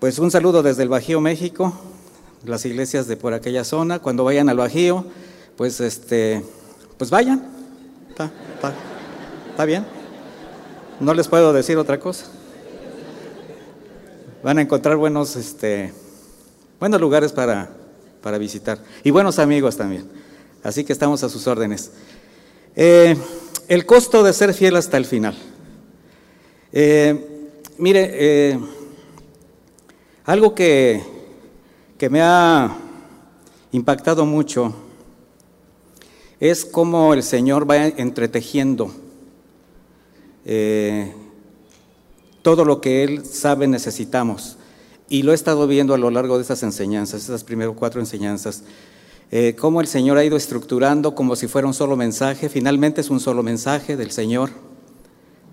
Pues un saludo desde el Bajío, México, las iglesias de por aquella zona. Cuando vayan al Bajío, pues este, pues vayan. Está, está, está bien. No les puedo decir otra cosa. Van a encontrar buenos, este, buenos lugares para, para visitar y buenos amigos también. Así que estamos a sus órdenes. Eh, el costo de ser fiel hasta el final. Eh, mire, eh, algo que, que me ha impactado mucho es cómo el Señor va entretejiendo eh, todo lo que Él sabe necesitamos. Y lo he estado viendo a lo largo de estas enseñanzas, estas primeras cuatro enseñanzas, eh, cómo el Señor ha ido estructurando como si fuera un solo mensaje. Finalmente es un solo mensaje del Señor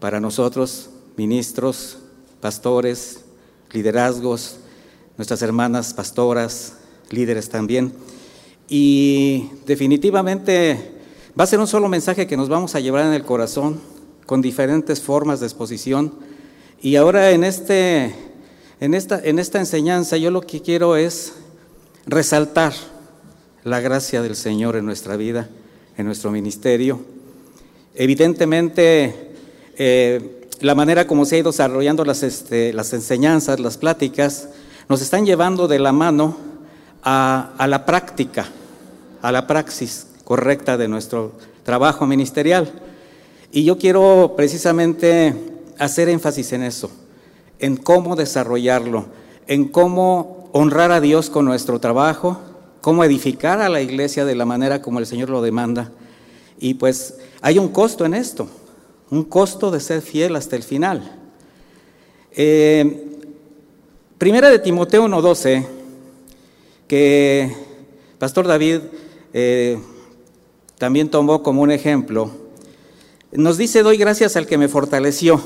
para nosotros, ministros, pastores, liderazgos, nuestras hermanas pastoras, líderes también. Y definitivamente va a ser un solo mensaje que nos vamos a llevar en el corazón con diferentes formas de exposición. Y ahora en, este, en, esta, en esta enseñanza yo lo que quiero es resaltar la gracia del Señor en nuestra vida, en nuestro ministerio. Evidentemente, eh, la manera como se ha ido desarrollando las, este, las enseñanzas, las pláticas, nos están llevando de la mano a, la práctica, a la praxis correcta de nuestro trabajo ministerial. Y yo quiero precisamente hacer énfasis en eso, en cómo desarrollarlo, en cómo honrar a Dios con nuestro trabajo, cómo edificar a la iglesia de la manera como el Señor lo demanda. Y pues hay un costo en esto, un costo de ser fiel hasta el final. Eh, primera de Timoteo 1.12, que Pastor David eh, también tomó como un ejemplo, nos dice, doy gracias al que me fortaleció,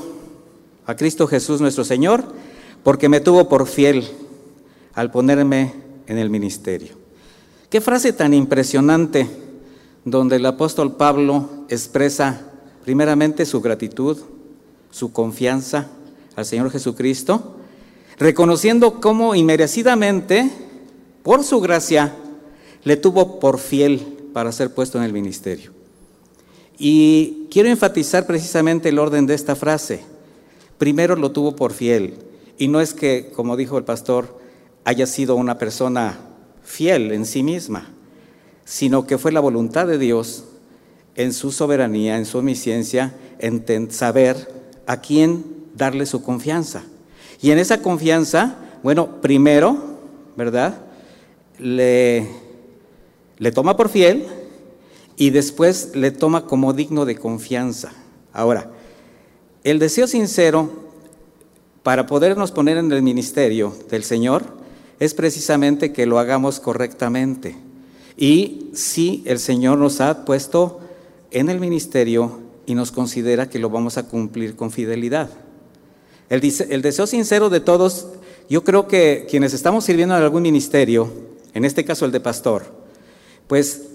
a Cristo Jesús nuestro Señor, porque me tuvo por fiel al ponerme en el ministerio. Qué frase tan impresionante donde el apóstol Pablo expresa primeramente su gratitud, su confianza al Señor Jesucristo, reconociendo cómo inmerecidamente, por su gracia, le tuvo por fiel para ser puesto en el ministerio. Y quiero enfatizar precisamente el orden de esta frase. Primero lo tuvo por fiel. Y no es que, como dijo el pastor, haya sido una persona fiel en sí misma, sino que fue la voluntad de Dios en su soberanía, en su omnisciencia, en saber a quién darle su confianza. Y en esa confianza, bueno, primero, ¿verdad? Le, le toma por fiel y después le toma como digno de confianza. Ahora, el deseo sincero para podernos poner en el ministerio del Señor es precisamente que lo hagamos correctamente. Y si el Señor nos ha puesto en el ministerio y nos considera que lo vamos a cumplir con fidelidad. El, deseo sincero de todos, yo creo que quienes estamos sirviendo en algún ministerio, en este caso el de pastor, pues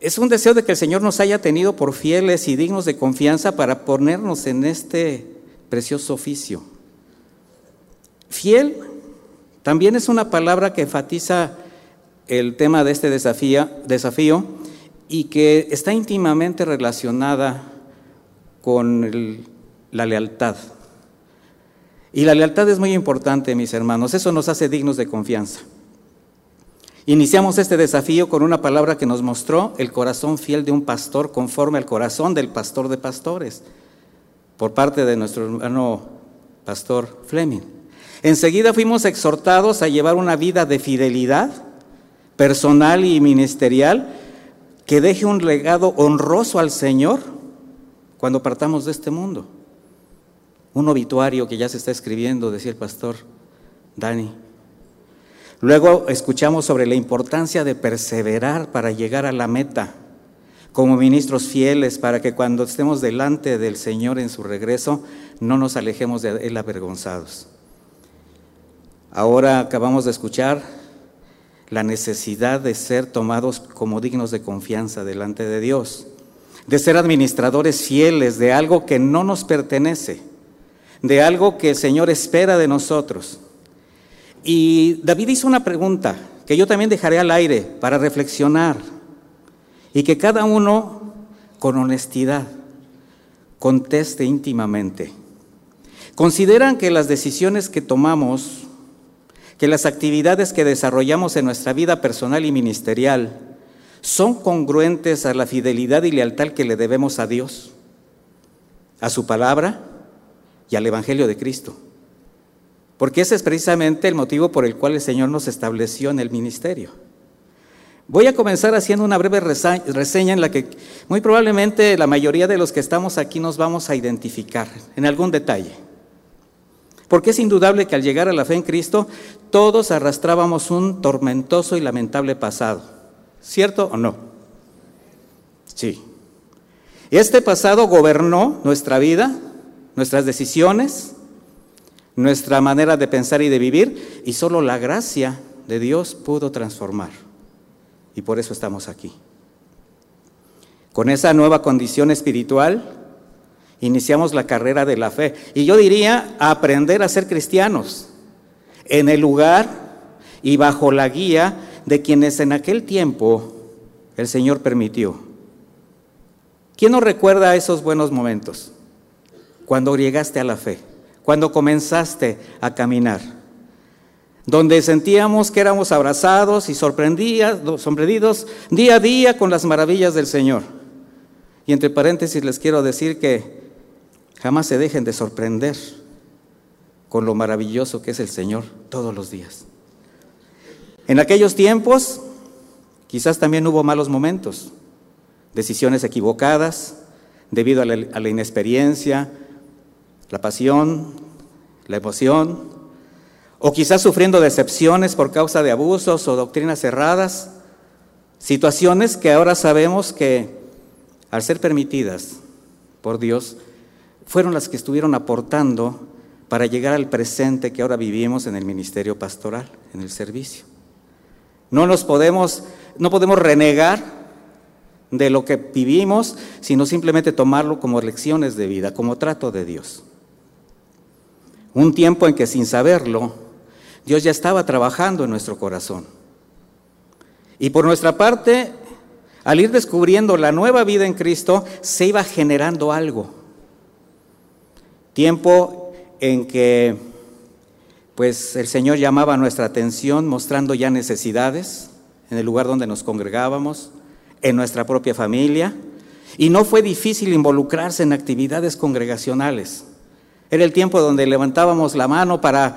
es un deseo de que el Señor nos haya tenido por fieles y dignos de confianza para ponernos en este precioso oficio. Fiel también es una palabra que enfatiza el tema de este desafío y que está íntimamente relacionada con la lealtad. Y la lealtad es muy importante, mis hermanos, eso nos hace dignos de confianza. Iniciamos este desafío con una palabra que nos mostró el corazón fiel de un pastor conforme al corazón del pastor de pastores, por parte de nuestro hermano pastor Fleming. Enseguida fuimos exhortados a llevar una vida de fidelidad personal y ministerial que deje un legado honroso al Señor cuando partamos de este mundo. Un obituario que ya se está escribiendo, decía el pastor Dani. Luego escuchamos sobre la importancia de perseverar para llegar a la meta como ministros fieles para que cuando estemos delante del Señor en su regreso no nos alejemos de Él avergonzados. Ahora acabamos de escuchar la necesidad de ser tomados como dignos de confianza delante de Dios, de ser administradores fieles de algo que no nos pertenece, de algo que el Señor espera de nosotros. Y David hizo una pregunta que yo también dejaré al aire para reflexionar y que cada uno con honestidad conteste íntimamente. ¿Consideran que las decisiones que tomamos, que las actividades que desarrollamos en nuestra vida personal y ministerial son congruentes a la fidelidad y lealtad que le debemos a Dios, a su palabra y al Evangelio de Cristo? Porque ese es precisamente el motivo por el cual el Señor nos estableció en el ministerio. Voy a comenzar haciendo una breve reseña en la que muy probablemente la mayoría de los que estamos aquí nos vamos a identificar en algún detalle. Porque es indudable que al llegar a la fe en Cristo todos arrastrábamos un tormentoso y lamentable pasado. ¿Cierto o no? Sí. Este pasado gobernó nuestra vida, nuestras decisiones, nuestra manera de pensar y de vivir, y solo la gracia de Dios pudo transformar. Y por eso estamos aquí. Con esa nueva condición espiritual, iniciamos la carrera de la fe. Y yo diría, aprender a ser cristianos en el lugar y bajo la guía de quienes en aquel tiempo el Señor permitió. ¿Quién nos recuerda esos buenos momentos? Cuando llegaste a la fe cuando comenzaste a caminar, donde sentíamos que éramos abrazados y sorprendidos día a día con las maravillas del Señor. Y entre paréntesis les quiero decir que jamás se dejen de sorprender con lo maravilloso que es el Señor todos los días. En aquellos tiempos quizás también hubo malos momentos, decisiones equivocadas debido a la, a la inexperiencia, la pasión, la emoción, o quizás sufriendo decepciones por causa de abusos o doctrinas cerradas, situaciones que ahora sabemos que al ser permitidas por Dios, fueron las que estuvieron aportando para llegar al presente que ahora vivimos en el ministerio pastoral, en el servicio. No nos podemos, no podemos renegar de lo que vivimos, sino simplemente tomarlo como lecciones de vida, como trato de Dios. Un tiempo en que sin saberlo, Dios ya estaba trabajando en nuestro corazón. Y por nuestra parte, al ir descubriendo la nueva vida en Cristo, se iba generando algo. Tiempo en que pues el Señor llamaba nuestra atención mostrando ya necesidades en el lugar donde nos congregábamos, en nuestra propia familia, y no fue difícil involucrarse en actividades congregacionales. Era el tiempo donde levantábamos la mano para,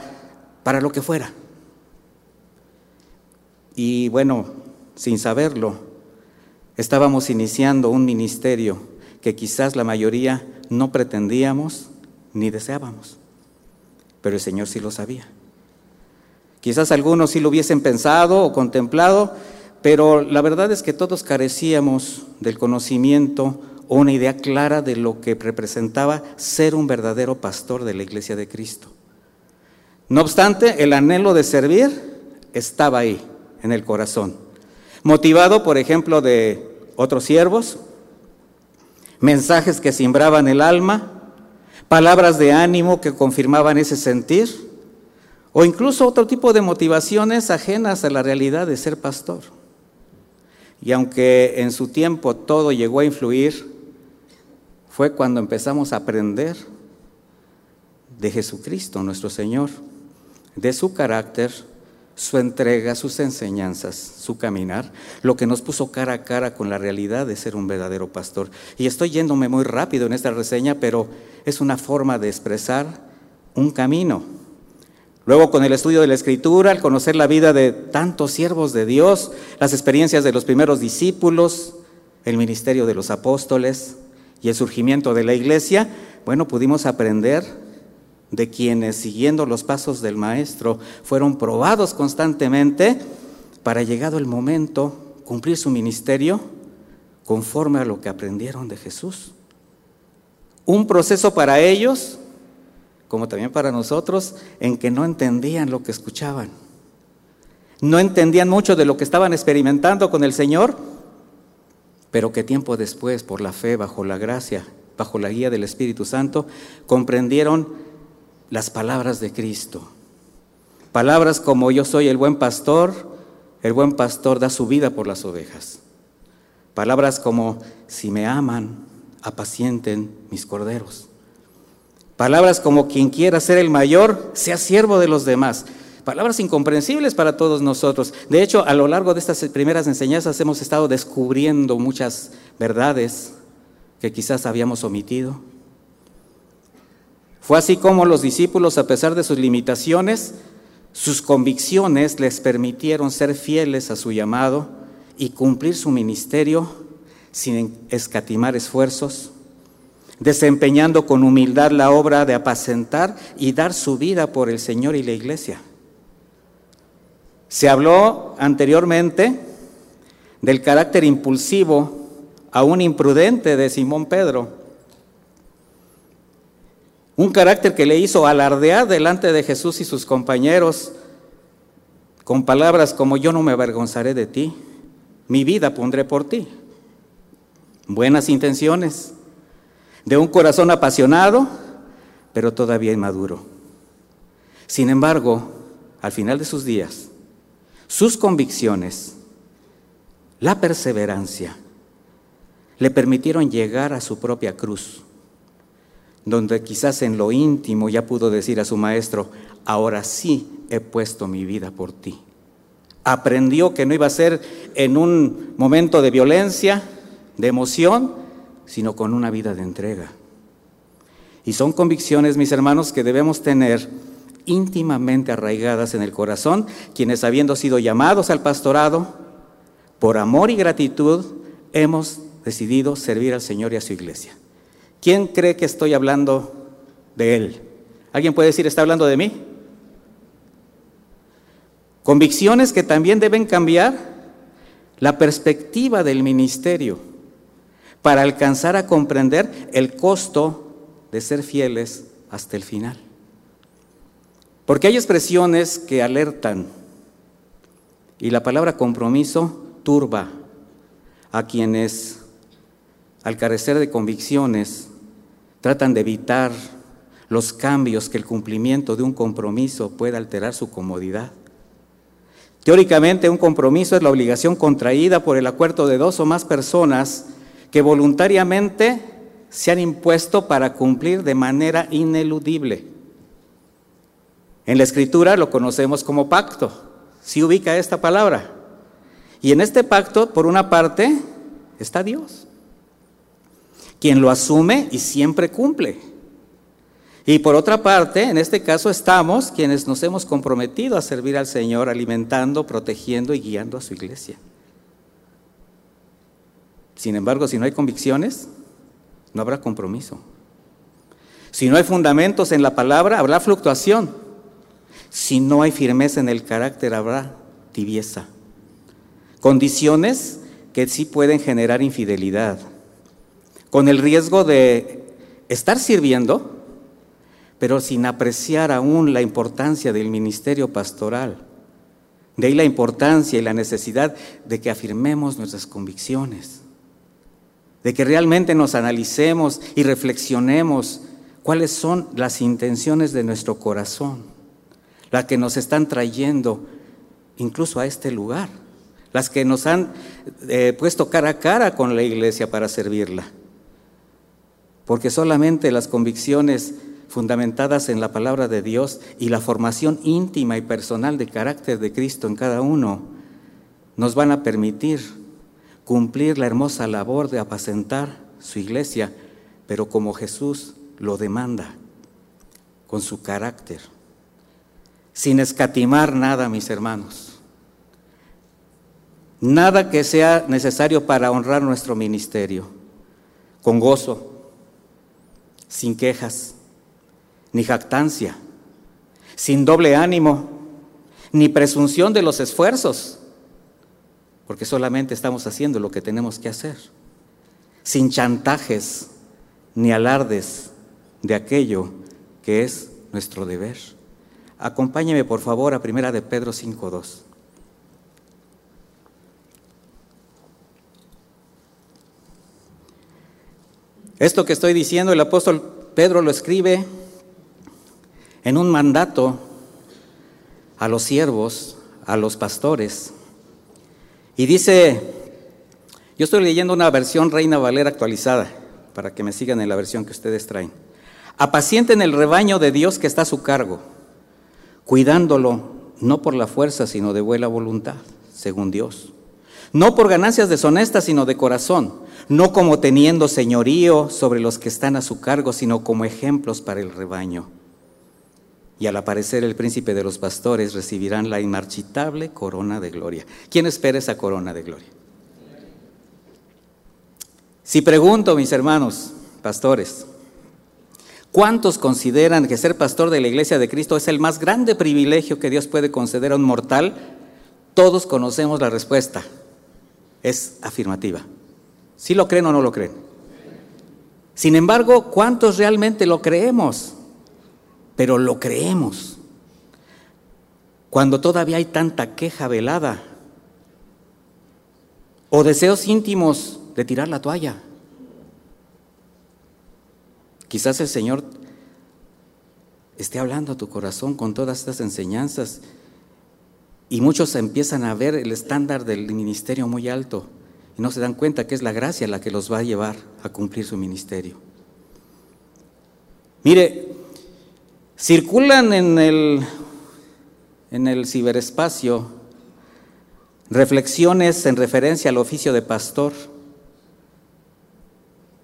para lo que fuera. Y bueno, sin saberlo, estábamos iniciando un ministerio que quizás la mayoría no pretendíamos ni deseábamos, pero el Señor sí lo sabía. Quizás algunos sí lo hubiesen pensado o contemplado, pero la verdad es que todos carecíamos del conocimiento una idea clara de lo que representaba ser un verdadero pastor de la iglesia de Cristo. No obstante, el anhelo de servir estaba ahí, en el corazón, motivado, por ejemplo, de otros siervos, mensajes que simbraban el alma, palabras de ánimo que confirmaban ese sentir, o incluso otro tipo de motivaciones ajenas a la realidad de ser pastor. Y aunque en su tiempo todo llegó a influir fue cuando empezamos a aprender de Jesucristo, nuestro Señor, de su carácter, su entrega, sus enseñanzas, su caminar, lo que nos puso cara a cara con la realidad de ser un verdadero pastor. Y estoy yéndome muy rápido en esta reseña, pero es una forma de expresar un camino. Luego con el estudio de la Escritura, al conocer la vida de tantos siervos de Dios, las experiencias de los primeros discípulos, el ministerio de los apóstoles, y el surgimiento de la iglesia, bueno, pudimos aprender de quienes, siguiendo los pasos del Maestro, fueron probados constantemente para, llegado el momento, cumplir su ministerio conforme a lo que aprendieron de Jesús. Un proceso para ellos, como también para nosotros, en que no entendían lo que escuchaban. No entendían mucho de lo que estaban experimentando con el Señor, pero que tiempo después, por la fe, bajo la gracia, bajo la guía del Espíritu Santo, comprendieron las palabras de Cristo. Palabras como yo soy el buen pastor, el buen pastor da su vida por las ovejas. Palabras como si me aman, apacienten mis corderos. Palabras como quien quiera ser el mayor, sea siervo de los demás. Palabras incomprensibles para todos nosotros. De hecho, a lo largo de estas primeras enseñanzas hemos estado descubriendo muchas verdades que quizás habíamos omitido. Fue así como los discípulos, a pesar de sus limitaciones, sus convicciones les permitieron ser fieles a su llamado y cumplir su ministerio sin escatimar esfuerzos, desempeñando con humildad la obra de apacentar y dar su vida por el Señor y la iglesia. Se habló anteriormente del carácter impulsivo, aún imprudente de Simón Pedro, un carácter que le hizo alardear delante de Jesús y sus compañeros con palabras como yo no me avergonzaré de ti, mi vida pondré por ti. Buenas intenciones, de un corazón apasionado, pero todavía inmaduro. Sin embargo, al final de sus días, sus convicciones, la perseverancia, le permitieron llegar a su propia cruz donde quizás en lo íntimo ya pudo decir a su maestro, ahora sí he puesto mi vida por ti. Aprendió que no iba a ser en un momento de violencia, de emoción, sino con una vida de entrega. Y son convicciones, mis hermanos, que debemos tener íntimamente arraigadas en el corazón, quienes habiendo sido llamados al pastorado, por amor y gratitud, hemos decidido servir al Señor y a su iglesia. ¿Quién cree que estoy hablando de Él? ¿Alguien puede decir, está hablando de mí? Convicciones que también deben cambiar la perspectiva del ministerio para alcanzar a comprender el costo de ser fieles hasta el final. Porque hay expresiones que alertan y la palabra compromiso turba a quienes, al carecer de convicciones, Tratan de evitar los cambios que el cumplimiento de un compromiso pueda alterar su comodidad. Teóricamente, un compromiso es la obligación contraída por el acuerdo de dos o más personas que voluntariamente se han impuesto para cumplir de manera ineludible. En la escritura lo conocemos como pacto. Si ubica esta palabra. Y en este pacto, por una parte, está Dios quien lo asume y siempre cumple. Y por otra parte, en este caso estamos quienes nos hemos comprometido a servir al Señor, alimentando, protegiendo y guiando a su iglesia. Sin embargo, si no hay convicciones, no habrá compromiso. Si no hay fundamentos en la palabra, habrá fluctuación. Si no hay firmeza en el carácter, habrá tibieza. Condiciones que sí pueden generar infidelidad con el riesgo de estar sirviendo, pero sin apreciar aún la importancia del ministerio pastoral. De ahí la importancia y la necesidad de que afirmemos nuestras convicciones, de que realmente nos analicemos y reflexionemos cuáles son las intenciones de nuestro corazón, las que nos están trayendo incluso a este lugar, las que nos han eh, puesto cara a cara con la iglesia para servirla. Porque solamente las convicciones fundamentadas en la palabra de Dios y la formación íntima y personal de carácter de Cristo en cada uno nos van a permitir cumplir la hermosa labor de apacentar su iglesia, pero como Jesús lo demanda, con su carácter, sin escatimar nada, mis hermanos. Nada que sea necesario para honrar nuestro ministerio, con gozo, sin quejas, ni jactancia, sin doble ánimo, ni presunción de los esfuerzos, porque solamente estamos haciendo lo que tenemos que hacer, sin chantajes ni alardes de aquello que es nuestro deber. Acompáñeme por favor a Primera de Pedro 5.2. Esto que estoy diciendo, el apóstol Pedro lo escribe en un mandato a los siervos, a los pastores. Y dice, yo estoy leyendo una versión Reina Valera actualizada, para que me sigan en la versión que ustedes traen. Apacienten el rebaño de Dios que está a su cargo, cuidándolo no por la fuerza, sino de buena voluntad, según Dios. No por ganancias deshonestas, sino de corazón. No como teniendo señorío sobre los que están a su cargo, sino como ejemplos para el rebaño. Y al aparecer el príncipe de los pastores, recibirán la inmarchitable corona de gloria. ¿Quién espera esa corona de gloria? Si pregunto, mis hermanos, pastores, ¿Cuántos consideran que ser pastor de la iglesia de Cristo es el más grande privilegio que Dios puede conceder a un mortal? Todos conocemos la respuesta. Es afirmativa. ¿Sí lo creen o no lo creen? Sin embargo, ¿cuántos realmente lo creemos? Pero lo creemos. Cuando todavía hay tanta queja velada o deseos íntimos de tirar la toalla. Quizás el Señor esté hablando a tu corazón con todas estas enseñanzas y muchos empiezan a ver el estándar del ministerio muy alto y no se dan cuenta que es la gracia la que los va a llevar a cumplir su ministerio. Mire, circulan en el, en el ciberespacio reflexiones en referencia al oficio de pastor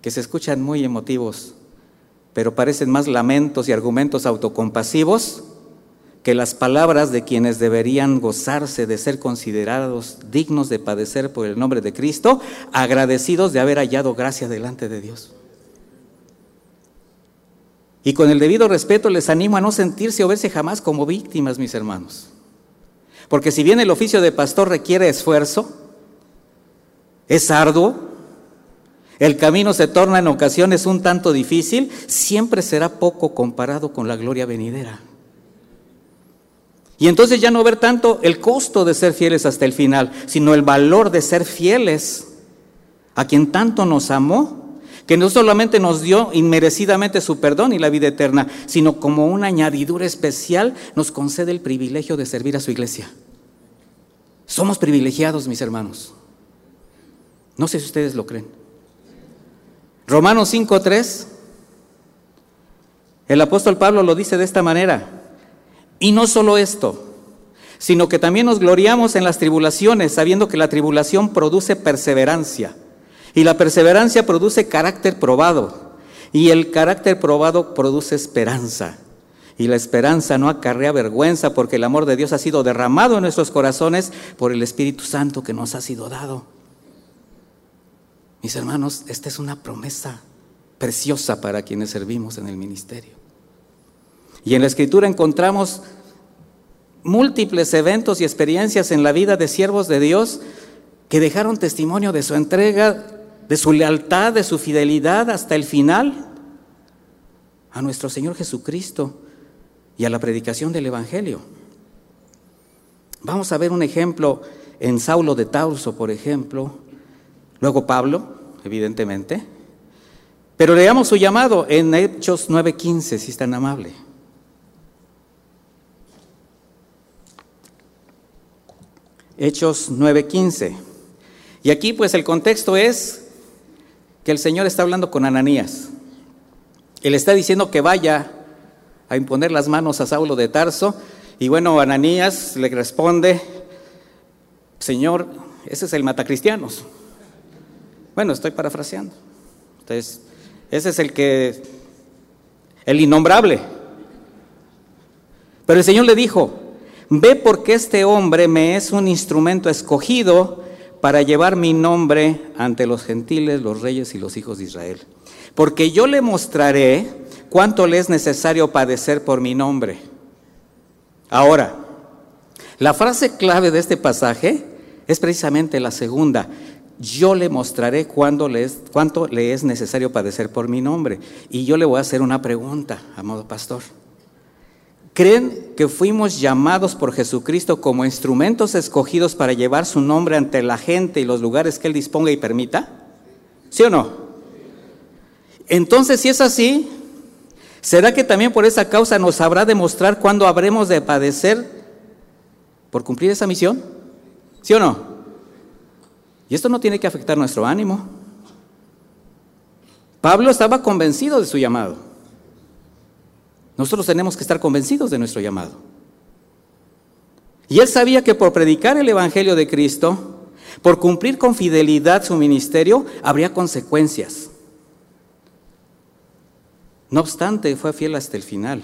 que se escuchan muy emotivos pero parecen más lamentos y argumentos autocompasivos que las palabras de quienes deberían gozarse de ser considerados dignos de padecer por el nombre de Cristo, agradecidos de haber hallado gracia delante de Dios. Y con el debido respeto les animo a no sentirse o verse jamás como víctimas, mis hermanos. Porque si bien el oficio de pastor requiere esfuerzo, es arduo, el camino se torna en ocasiones un tanto difícil, siempre será poco comparado con la gloria venidera. Y entonces ya no ver tanto el costo de ser fieles hasta el final, sino el valor de ser fieles a quien tanto nos amó, que no solamente nos dio inmerecidamente su perdón y la vida eterna, sino como una añadidura especial nos concede el privilegio de servir a su iglesia. Somos privilegiados, mis hermanos. No sé si ustedes lo creen. Romanos 5.3, el apóstol Pablo lo dice de esta manera. Y no solo esto, sino que también nos gloriamos en las tribulaciones, sabiendo que la tribulación produce perseverancia. Y la perseverancia produce carácter probado. Y el carácter probado produce esperanza. Y la esperanza no acarrea vergüenza porque el amor de Dios ha sido derramado en nuestros corazones por el Espíritu Santo que nos ha sido dado. Mis hermanos, esta es una promesa preciosa para quienes servimos en el ministerio. Y en la escritura encontramos múltiples eventos y experiencias en la vida de siervos de Dios que dejaron testimonio de su entrega, de su lealtad, de su fidelidad hasta el final a nuestro Señor Jesucristo y a la predicación del Evangelio. Vamos a ver un ejemplo en Saulo de Tauso, por ejemplo, luego Pablo, evidentemente. Pero leamos su llamado en Hechos 9:15, si es tan amable. Hechos 9:15. Y aquí pues el contexto es que el Señor está hablando con Ananías. Él está diciendo que vaya a imponer las manos a Saulo de Tarso. Y bueno, Ananías le responde, Señor, ese es el matacristianos. Bueno, estoy parafraseando. Entonces, ese es el que, el innombrable. Pero el Señor le dijo, ve porque este hombre me es un instrumento escogido para llevar mi nombre ante los gentiles, los reyes y los hijos de Israel. Porque yo le mostraré cuánto le es necesario padecer por mi nombre. Ahora, la frase clave de este pasaje es precisamente la segunda yo le mostraré cuánto le, es, cuánto le es necesario padecer por mi nombre. Y yo le voy a hacer una pregunta, amado pastor. ¿Creen que fuimos llamados por Jesucristo como instrumentos escogidos para llevar su nombre ante la gente y los lugares que Él disponga y permita? ¿Sí o no? Entonces, si es así, ¿será que también por esa causa nos habrá de mostrar cuándo habremos de padecer por cumplir esa misión? ¿Sí o no? Y esto no tiene que afectar nuestro ánimo. Pablo estaba convencido de su llamado. Nosotros tenemos que estar convencidos de nuestro llamado. Y él sabía que por predicar el Evangelio de Cristo, por cumplir con fidelidad su ministerio, habría consecuencias. No obstante, fue fiel hasta el final.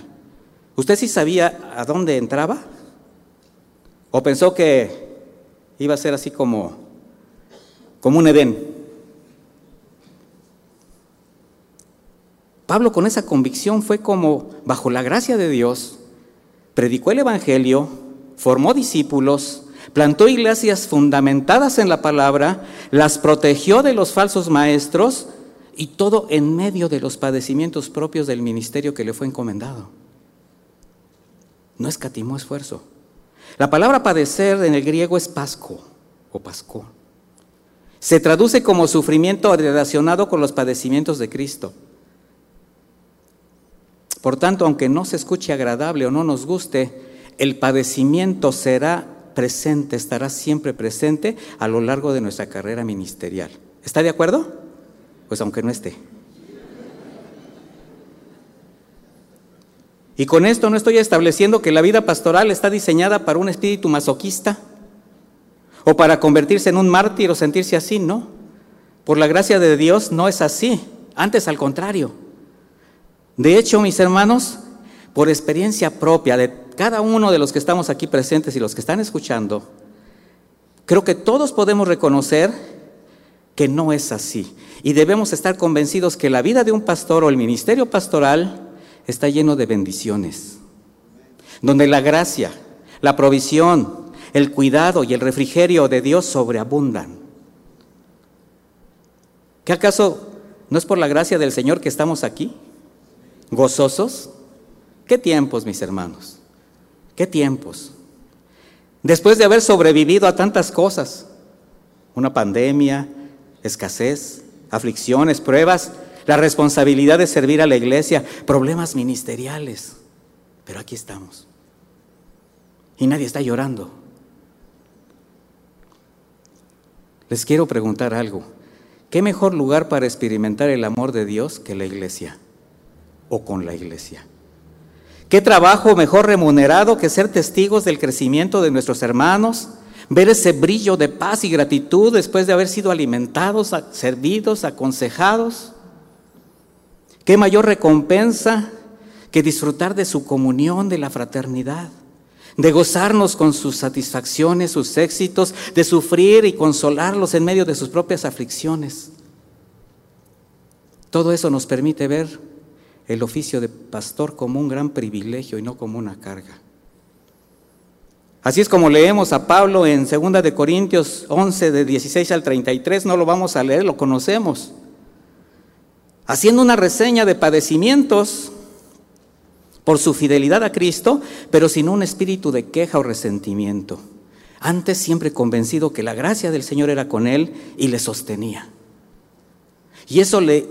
¿Usted sí sabía a dónde entraba? ¿O pensó que iba a ser así como, como un Edén? Pablo con esa convicción fue como, bajo la gracia de Dios, predicó el Evangelio, formó discípulos, plantó iglesias fundamentadas en la palabra, las protegió de los falsos maestros y todo en medio de los padecimientos propios del ministerio que le fue encomendado. No escatimó esfuerzo. La palabra padecer en el griego es pasco o pasco. Se traduce como sufrimiento relacionado con los padecimientos de Cristo. Por tanto, aunque no se escuche agradable o no nos guste, el padecimiento será presente, estará siempre presente a lo largo de nuestra carrera ministerial. ¿Está de acuerdo? Pues aunque no esté. Y con esto no estoy estableciendo que la vida pastoral está diseñada para un espíritu masoquista o para convertirse en un mártir o sentirse así, no. Por la gracia de Dios no es así, antes al contrario. De hecho, mis hermanos, por experiencia propia de cada uno de los que estamos aquí presentes y los que están escuchando, creo que todos podemos reconocer que no es así. Y debemos estar convencidos que la vida de un pastor o el ministerio pastoral está lleno de bendiciones, donde la gracia, la provisión, el cuidado y el refrigerio de Dios sobreabundan. ¿Qué acaso no es por la gracia del Señor que estamos aquí? gozosos. ¿Qué tiempos, mis hermanos? ¿Qué tiempos? Después de haber sobrevivido a tantas cosas, una pandemia, escasez, aflicciones, pruebas, la responsabilidad de servir a la iglesia, problemas ministeriales. Pero aquí estamos. Y nadie está llorando. Les quiero preguntar algo. ¿Qué mejor lugar para experimentar el amor de Dios que la iglesia? o con la iglesia. ¿Qué trabajo mejor remunerado que ser testigos del crecimiento de nuestros hermanos? Ver ese brillo de paz y gratitud después de haber sido alimentados, servidos, aconsejados. ¿Qué mayor recompensa que disfrutar de su comunión, de la fraternidad? De gozarnos con sus satisfacciones, sus éxitos, de sufrir y consolarlos en medio de sus propias aflicciones. Todo eso nos permite ver el oficio de pastor como un gran privilegio y no como una carga. Así es como leemos a Pablo en 2 de Corintios 11 de 16 al 33, no lo vamos a leer, lo conocemos. Haciendo una reseña de padecimientos por su fidelidad a Cristo, pero sin un espíritu de queja o resentimiento. Antes siempre convencido que la gracia del Señor era con él y le sostenía. Y eso le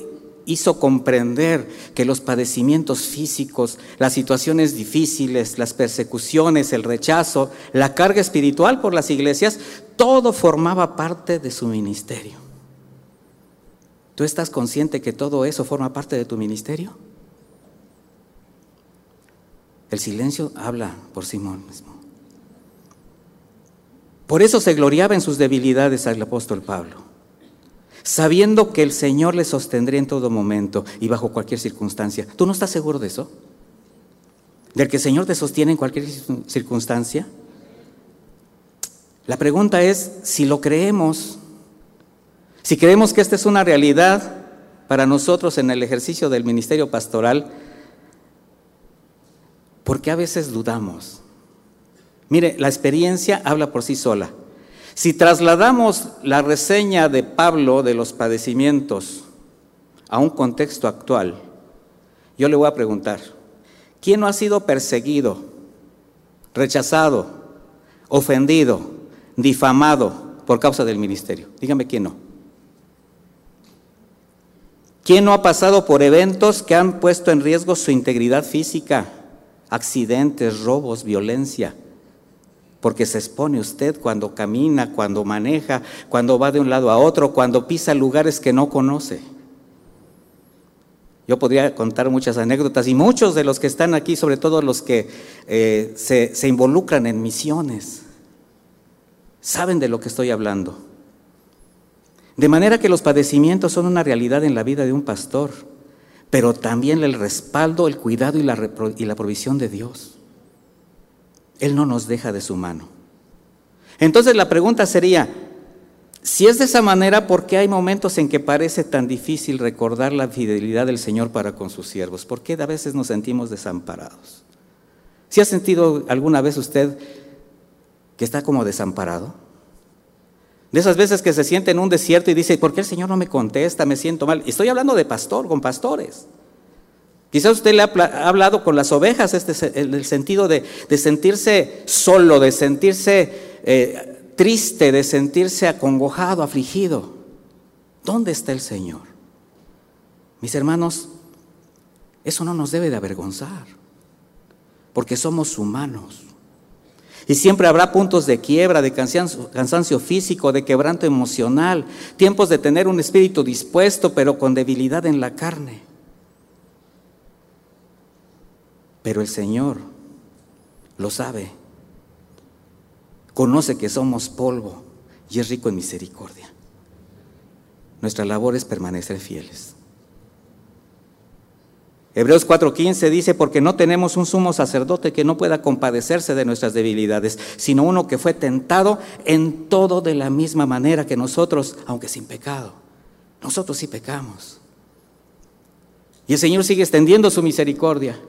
hizo comprender que los padecimientos físicos, las situaciones difíciles, las persecuciones, el rechazo, la carga espiritual por las iglesias, todo formaba parte de su ministerio. ¿Tú estás consciente que todo eso forma parte de tu ministerio? El silencio habla por sí mismo. Por eso se gloriaba en sus debilidades al apóstol Pablo sabiendo que el Señor le sostendría en todo momento y bajo cualquier circunstancia. ¿Tú no estás seguro de eso? ¿Del que el Señor te sostiene en cualquier circunstancia? La pregunta es si lo creemos, si creemos que esta es una realidad para nosotros en el ejercicio del ministerio pastoral, ¿por qué a veces dudamos? Mire, la experiencia habla por sí sola. Si trasladamos la reseña de Pablo de los padecimientos a un contexto actual, yo le voy a preguntar, ¿quién no ha sido perseguido, rechazado, ofendido, difamado por causa del ministerio? Dígame quién no. ¿Quién no ha pasado por eventos que han puesto en riesgo su integridad física? Accidentes, robos, violencia. porque se expone usted cuando camina, cuando maneja, cuando va de un lado a otro, cuando pisa lugares que no conoce. Yo podría contar muchas anécdotas y muchos de los que están aquí, sobre todo los que eh, se, se involucran en misiones, saben de lo que estoy hablando. De manera que los padecimientos son una realidad en la vida de un pastor, pero también el respaldo, el cuidado y la, y la provisión de Dios. Él no nos deja de su mano. Entonces la pregunta sería, si es de esa manera, ¿por qué hay momentos en que parece tan difícil recordar la fidelidad del Señor para con sus siervos? ¿Por qué a veces nos sentimos desamparados? ¿Si ha sentido alguna vez usted que está como desamparado? De esas veces que se siente en un desierto y dice, ¿por qué el Señor no me contesta? Me siento mal. Estoy hablando de pastor, con pastores. Quizás usted le ha hablado con las ovejas este, en el sentido de, sentirse solo, de sentirse eh, triste, de sentirse acongojado, afligido. ¿Dónde está el Señor? Mis hermanos, eso no nos debe de avergonzar, porque somos humanos. Y siempre habrá puntos de quiebra, de cansancio, físico, de quebranto emocional, tiempos de tener un espíritu dispuesto, pero con debilidad en la carne. Pero el Señor lo sabe. Conoce que somos polvo y es rico en misericordia. Nuestra labor es permanecer fieles. Hebreos 4:15 dice, porque no tenemos un sumo sacerdote que no pueda compadecerse de nuestras debilidades, sino uno que fue tentado en todo de la misma manera que nosotros, aunque sin pecado. Nosotros sí pecamos. Y el Señor sigue extendiendo su misericordia.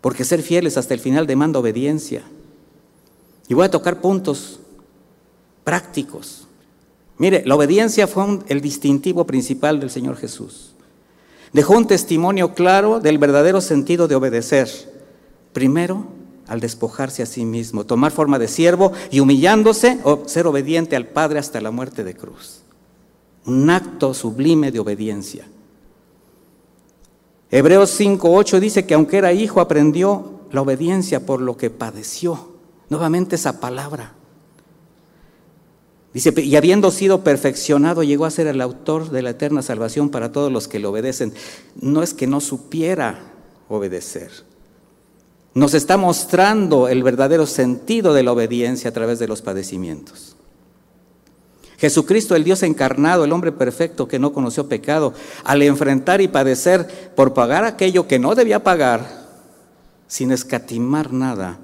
Porque ser fieles hasta el final demanda obediencia. Y voy a tocar puntos prácticos. Mire, la obediencia fue el distintivo principal del Señor Jesús. Dejó un testimonio claro del verdadero sentido de obedecer. Primero, al despojarse a sí mismo, tomar forma de siervo y humillándose, ser obediente al Padre hasta la muerte de cruz. Un acto sublime de obediencia. Hebreos 5.8 dice que aunque era hijo aprendió la obediencia por lo que padeció. Nuevamente esa palabra. Dice, y habiendo sido perfeccionado, llegó a ser el autor de la eterna salvación para todos los que le obedecen. No es que no supiera obedecer. Nos está mostrando el verdadero sentido de la obediencia a través de los padecimientos. Jesucristo, el Dios encarnado, el hombre perfecto que no conoció pecado, al enfrentar y padecer por pagar aquello que no debía pagar, sin escatimar nada,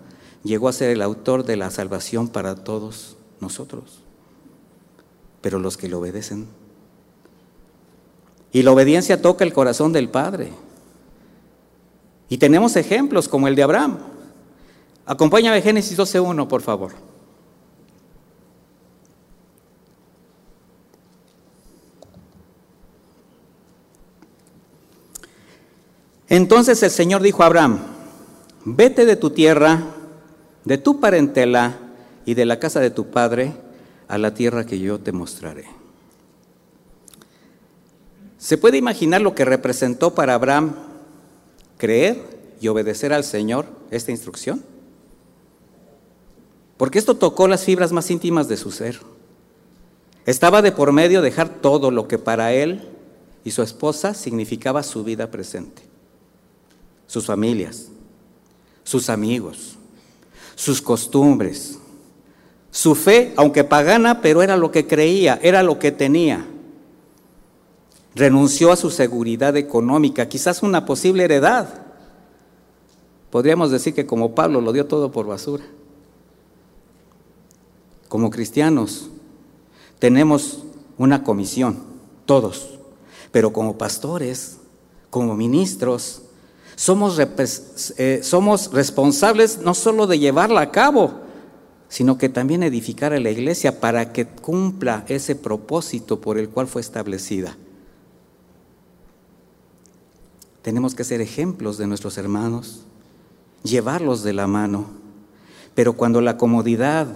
llegó a ser el autor de la salvación para todos nosotros. Pero los que le obedecen. Y la obediencia toca el corazón del Padre. Y tenemos ejemplos como el de Abraham. Acompáñame a Génesis 12.1, por favor. Entonces el Señor dijo a Abraham, vete de tu tierra, de tu parentela y de la casa de tu padre a la tierra que yo te mostraré. ¿Se puede imaginar lo que representó para Abraham creer y obedecer al Señor esta instrucción? Porque esto tocó las fibras más íntimas de su ser. Estaba de por medio dejar todo lo que para él y su esposa significaba su vida presente sus familias, sus amigos, sus costumbres, su fe, aunque pagana, pero era lo que creía, era lo que tenía. Renunció a su seguridad económica, quizás una posible heredad. Podríamos decir que como Pablo lo dio todo por basura. Como cristianos tenemos una comisión, todos, pero como pastores, como ministros, somos, eh, responsables no solo de llevarla a cabo, sino que también edificar a la iglesia para que cumpla ese propósito por el cual fue establecida. Tenemos que ser ejemplos de nuestros hermanos, llevarlos de la mano, pero cuando la comodidad,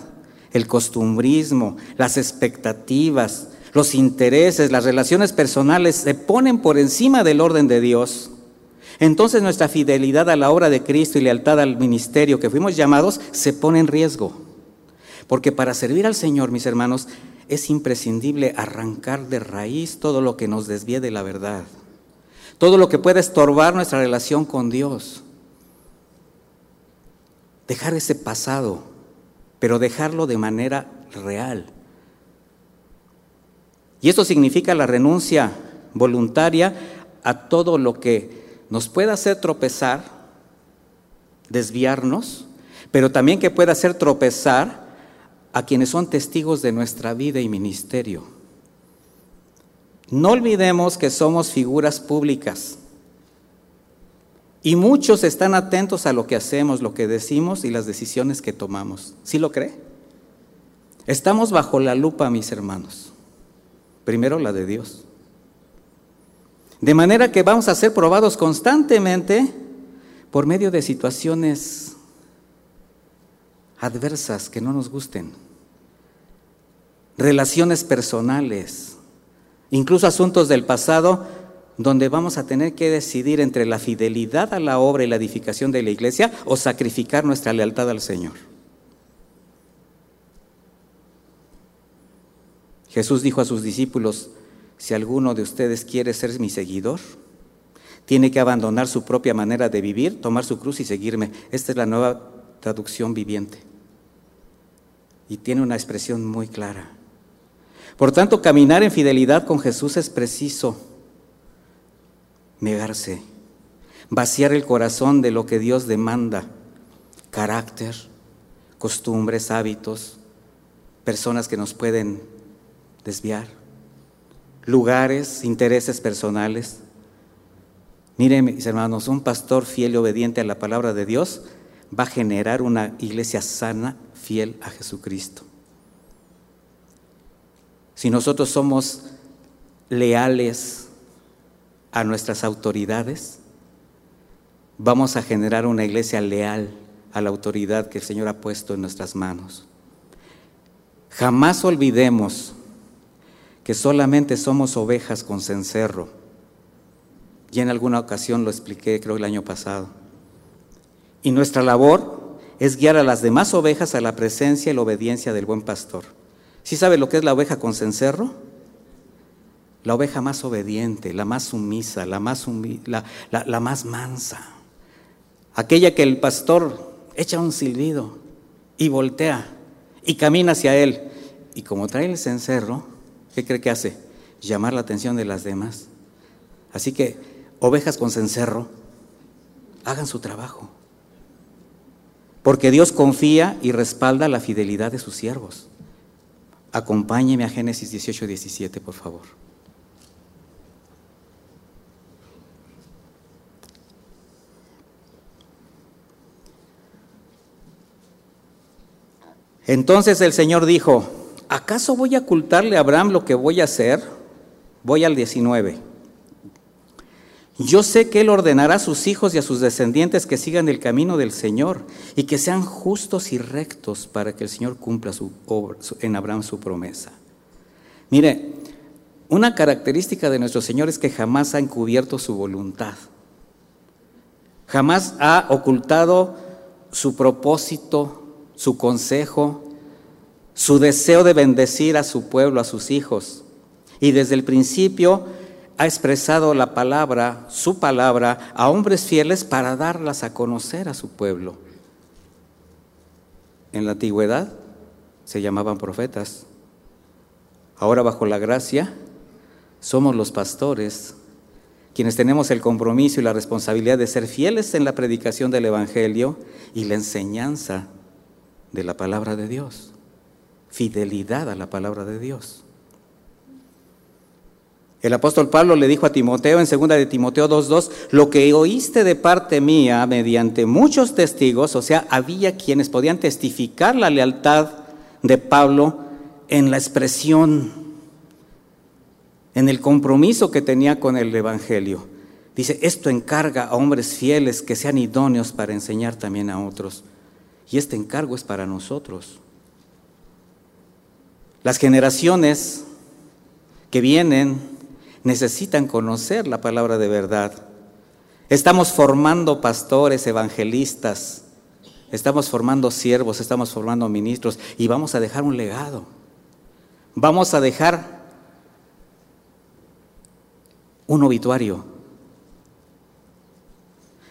el costumbrismo, las expectativas, los intereses, las relaciones personales se ponen por encima del orden de Dios, entonces nuestra fidelidad a la obra de Cristo y lealtad al ministerio que fuimos llamados se pone en riesgo. Porque para servir al Señor, mis hermanos, es imprescindible arrancar de raíz todo lo que nos desvíe de la verdad, todo lo que pueda estorbar nuestra relación con Dios. Dejar ese pasado, pero dejarlo de manera real. Y esto significa la renuncia voluntaria a todo lo que nos pueda hacer tropezar, desviarnos, pero también que pueda hacer tropezar a quienes son testigos de nuestra vida y ministerio. No olvidemos que somos figuras públicas y muchos están atentos a lo que hacemos, lo que decimos y las decisiones que tomamos. ¿Sí lo cree? Estamos bajo la lupa, mis hermanos. Primero la de Dios. De manera que vamos a ser probados constantemente por medio de situaciones adversas que no nos gusten relaciones personales, incluso asuntos del pasado donde vamos a tener que decidir entre la fidelidad a la obra y la edificación de la iglesia o sacrificar nuestra lealtad al Señor. Jesús dijo a sus discípulos, si alguno de ustedes quiere ser mi seguidor, tiene que abandonar su propia manera de vivir, tomar su cruz y seguirme. Esta es la nueva traducción viviente. Y tiene una expresión muy clara. Por tanto, caminar en fidelidad con Jesús es preciso. Negarse, vaciar el corazón de lo que Dios demanda, carácter, costumbres, hábitos, personas que nos pueden desviar, lugares, intereses personales. Miren, mis hermanos, un pastor fiel y obediente a la palabra de Dios va a generar una iglesia sana, fiel a Jesucristo si nosotros somos leales a nuestras autoridades, vamos a generar una iglesia leal a la autoridad que el Señor ha puesto en nuestras manos. Jamás olvidemos que solamente somos ovejas con cencerro. Y en alguna ocasión lo expliqué, creo el año pasado. Y nuestra labor es guiar a las demás ovejas a la presencia y la obediencia del buen pastor. ¿Sí sabe lo que es la oveja con cencerro? La oveja más obediente, la más sumisa, la más, la, más mansa. Aquella que el pastor echa un silbido y voltea y camina hacia él. Y como trae el cencerro, ¿qué cree que hace? Llamar la atención de las demás. Así que ovejas con cencerro, hagan su trabajo. Porque Dios confía y respalda la fidelidad de sus siervos. Acompáñeme a Génesis 18, 17, por favor. Entonces el Señor dijo, ¿acaso voy a ocultarle a Abraham lo que voy a hacer? Voy al 19. Yo sé que Él ordenará a sus hijos y a sus descendientes que sigan el camino del Señor y que sean justos y rectos para que el Señor cumpla su, en Abraham su promesa. Mire, una característica de nuestro Señor es que jamás ha encubierto su voluntad. Jamás ha ocultado su propósito, su consejo, su deseo de bendecir a su pueblo, a sus hijos. Y desde el principio ha expresado la palabra, su palabra, a hombres fieles para darlas a conocer a su pueblo. En la antigüedad se llamaban profetas. Ahora bajo la gracia somos los pastores, quienes tenemos el compromiso y la responsabilidad de ser fieles en la predicación del Evangelio y la enseñanza de la palabra de Dios. Fidelidad a la palabra de Dios. El apóstol Pablo le dijo a Timoteo en 2 de Timoteo 2.2, lo que oíste de parte mía mediante muchos testigos, o sea, había quienes podían testificar la lealtad de Pablo en la expresión, en el compromiso que tenía con el Evangelio. Dice, esto encarga a hombres fieles que sean idóneos para enseñar también a otros. Y este encargo es para nosotros. Las generaciones que vienen necesitan conocer la palabra de verdad. Estamos formando pastores, evangelistas, estamos formando siervos, estamos formando ministros y vamos a dejar un legado. Vamos a dejar un obituario.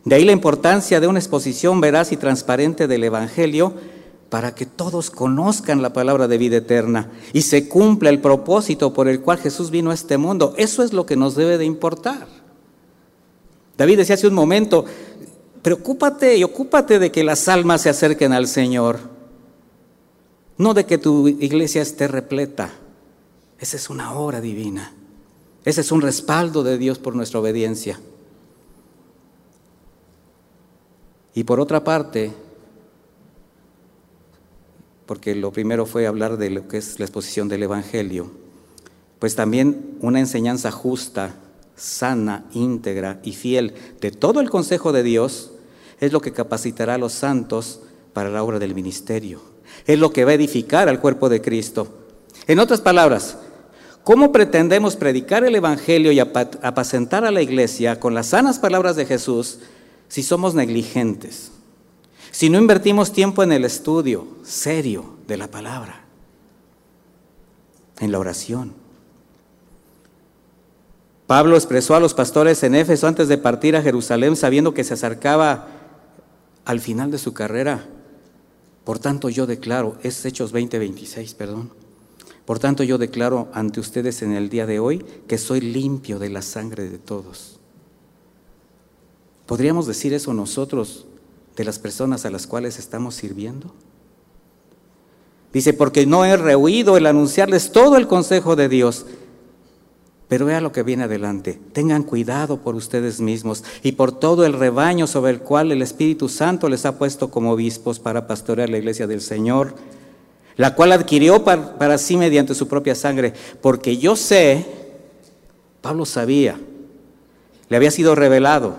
De ahí la importancia de una exposición veraz y transparente del Evangelio para que todos conozcan la palabra de vida eterna y se cumpla el propósito por el cual Jesús vino a este mundo. Eso es lo que nos debe de importar. David decía hace un momento, preocúpate y ocúpate de que las almas se acerquen al Señor, no de que tu iglesia esté repleta. Esa es una obra divina. Ese es un respaldo de Dios por nuestra obediencia. Y por otra parte, porque lo primero fue hablar de lo que es la exposición del Evangelio, pues también una enseñanza justa, sana, íntegra y fiel de todo el consejo de Dios es lo que capacitará a los santos para la obra del ministerio. Es lo que va a edificar al cuerpo de Cristo. En otras palabras, ¿cómo pretendemos predicar el Evangelio y apacentar a la iglesia con las sanas palabras de Jesús si somos negligentes? Si no invertimos tiempo en el estudio serio de la palabra, en la oración. Pablo expresó a los pastores en Éfeso antes de partir a Jerusalén sabiendo que se acercaba al final de su carrera. Por tanto yo declaro, es Hechos 20, 26, perdón. Por tanto yo declaro ante ustedes en el día de hoy que soy limpio de la sangre de todos. ¿Podríamos decir eso nosotros de las personas a las cuales estamos sirviendo? Dice, porque no he rehuido el anunciarles todo el consejo de Dios. Pero vea lo que viene adelante. Tengan cuidado por ustedes mismos y por todo el rebaño sobre el cual el Espíritu Santo les ha puesto como obispos para pastorear la iglesia del Señor, la cual adquirió para, para sí mediante su propia sangre. Porque yo sé, Pablo sabía, le había sido revelado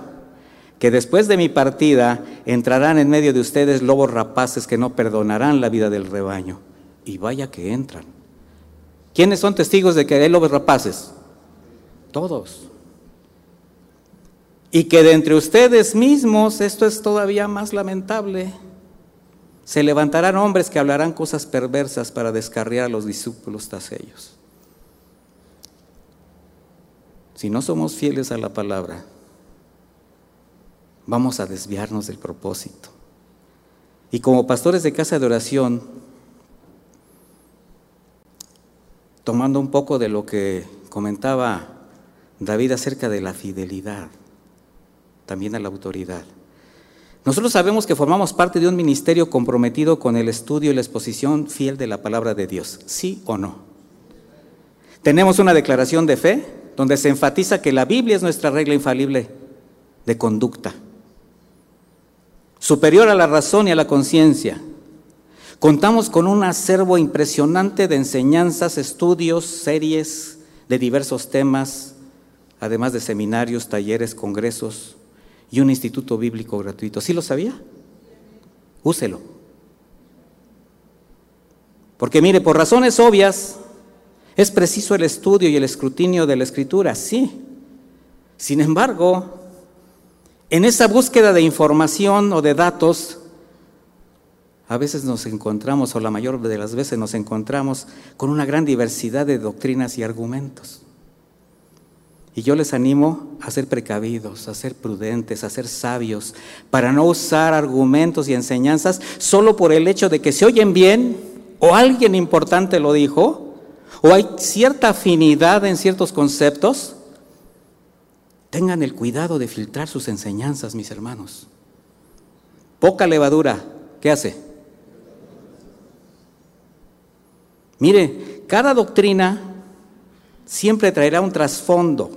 que después de mi partida entrarán en medio de ustedes lobos rapaces que no perdonarán la vida del rebaño. Y vaya que entran. ¿Quiénes son testigos de que hay lobos rapaces? Todos. Y que de entre ustedes mismos, esto es todavía más lamentable, se levantarán hombres que hablarán cosas perversas para descarriar a los discípulos tras ellos. Si no somos fieles a la palabra, vamos a desviarnos del propósito. Y como pastores de casa de oración, tomando un poco de lo que comentaba David acerca de la fidelidad, también a la autoridad. Nosotros sabemos que formamos parte de un ministerio comprometido con el estudio y la exposición fiel de la palabra de Dios, ¿sí o no? Tenemos una declaración de fe donde se enfatiza que la Biblia es nuestra regla infalible de conducta superior a la razón y a la conciencia. Contamos con un acervo impresionante de enseñanzas, estudios, series de diversos temas, además de seminarios, talleres, congresos y un instituto bíblico gratuito. ¿Sí lo sabía? Úselo. Porque mire, por razones obvias, es preciso el estudio y el escrutinio de la escritura, sí. Sin embargo, en esa búsqueda de información o de datos, a veces nos encontramos, o la mayor de las veces nos encontramos, con una gran diversidad de doctrinas y argumentos. Y yo les animo a ser precavidos, a ser prudentes, a ser sabios, para no usar argumentos y enseñanzas solo por el hecho de que se oyen bien, o alguien importante lo dijo, o hay cierta afinidad en ciertos conceptos, Tengan el cuidado de filtrar sus enseñanzas, mis hermanos. Poca levadura, ¿qué hace? Mire, cada doctrina siempre traerá un trasfondo.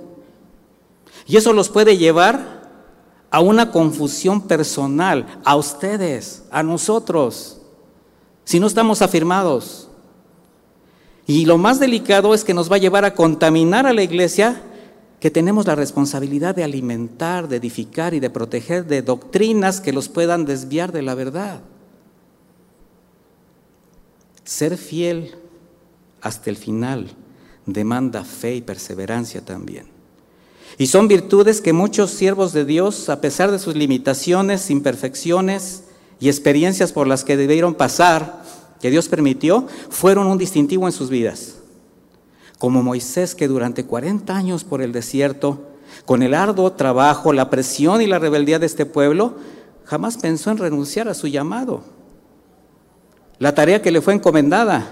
Y eso los puede llevar a una confusión personal, a ustedes, a nosotros, si no estamos afirmados. Y lo más delicado es que nos va a llevar a contaminar a la iglesia que tenemos la responsabilidad de alimentar, de edificar y de proteger de doctrinas que los puedan desviar de la verdad. Ser fiel hasta el final demanda fe y perseverancia también. Y son virtudes que muchos siervos de Dios, a pesar de sus limitaciones, imperfecciones y experiencias por las que debieron pasar, que Dios permitió, fueron un distintivo en sus vidas. Como Moisés que durante 40 años por el desierto, con el arduo trabajo, la presión y la rebeldía de este pueblo, jamás pensó en renunciar a su llamado. La tarea que le fue encomendada.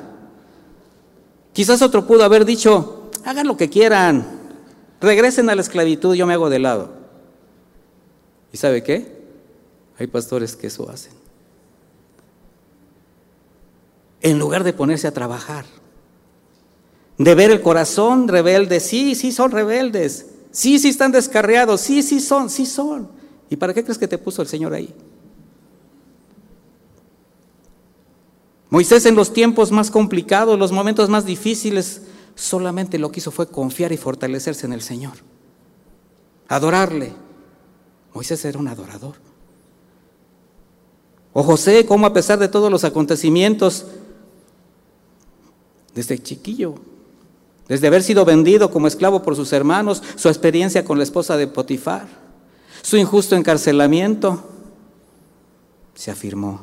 Quizás otro pudo haber dicho, hagan lo que quieran, regresen a la esclavitud, yo me hago de lado. ¿Y sabe qué? Hay pastores que eso hacen en lugar de ponerse a trabajar. De ver el corazón rebelde, sí, sí son rebeldes, sí, sí están descarriados, sí, sí son, sí son. ¿Y para qué crees que te puso el Señor ahí? Moisés en los tiempos más complicados, los momentos más difíciles, solamente lo que hizo fue confiar y fortalecerse en el Señor. Adorarle. Moisés era un adorador. O José, como a pesar de todos los acontecimientos, desde chiquillo, desde haber sido vendido como esclavo por sus hermanos, su experiencia con la esposa de Potifar, su injusto encarcelamiento, se afirmó,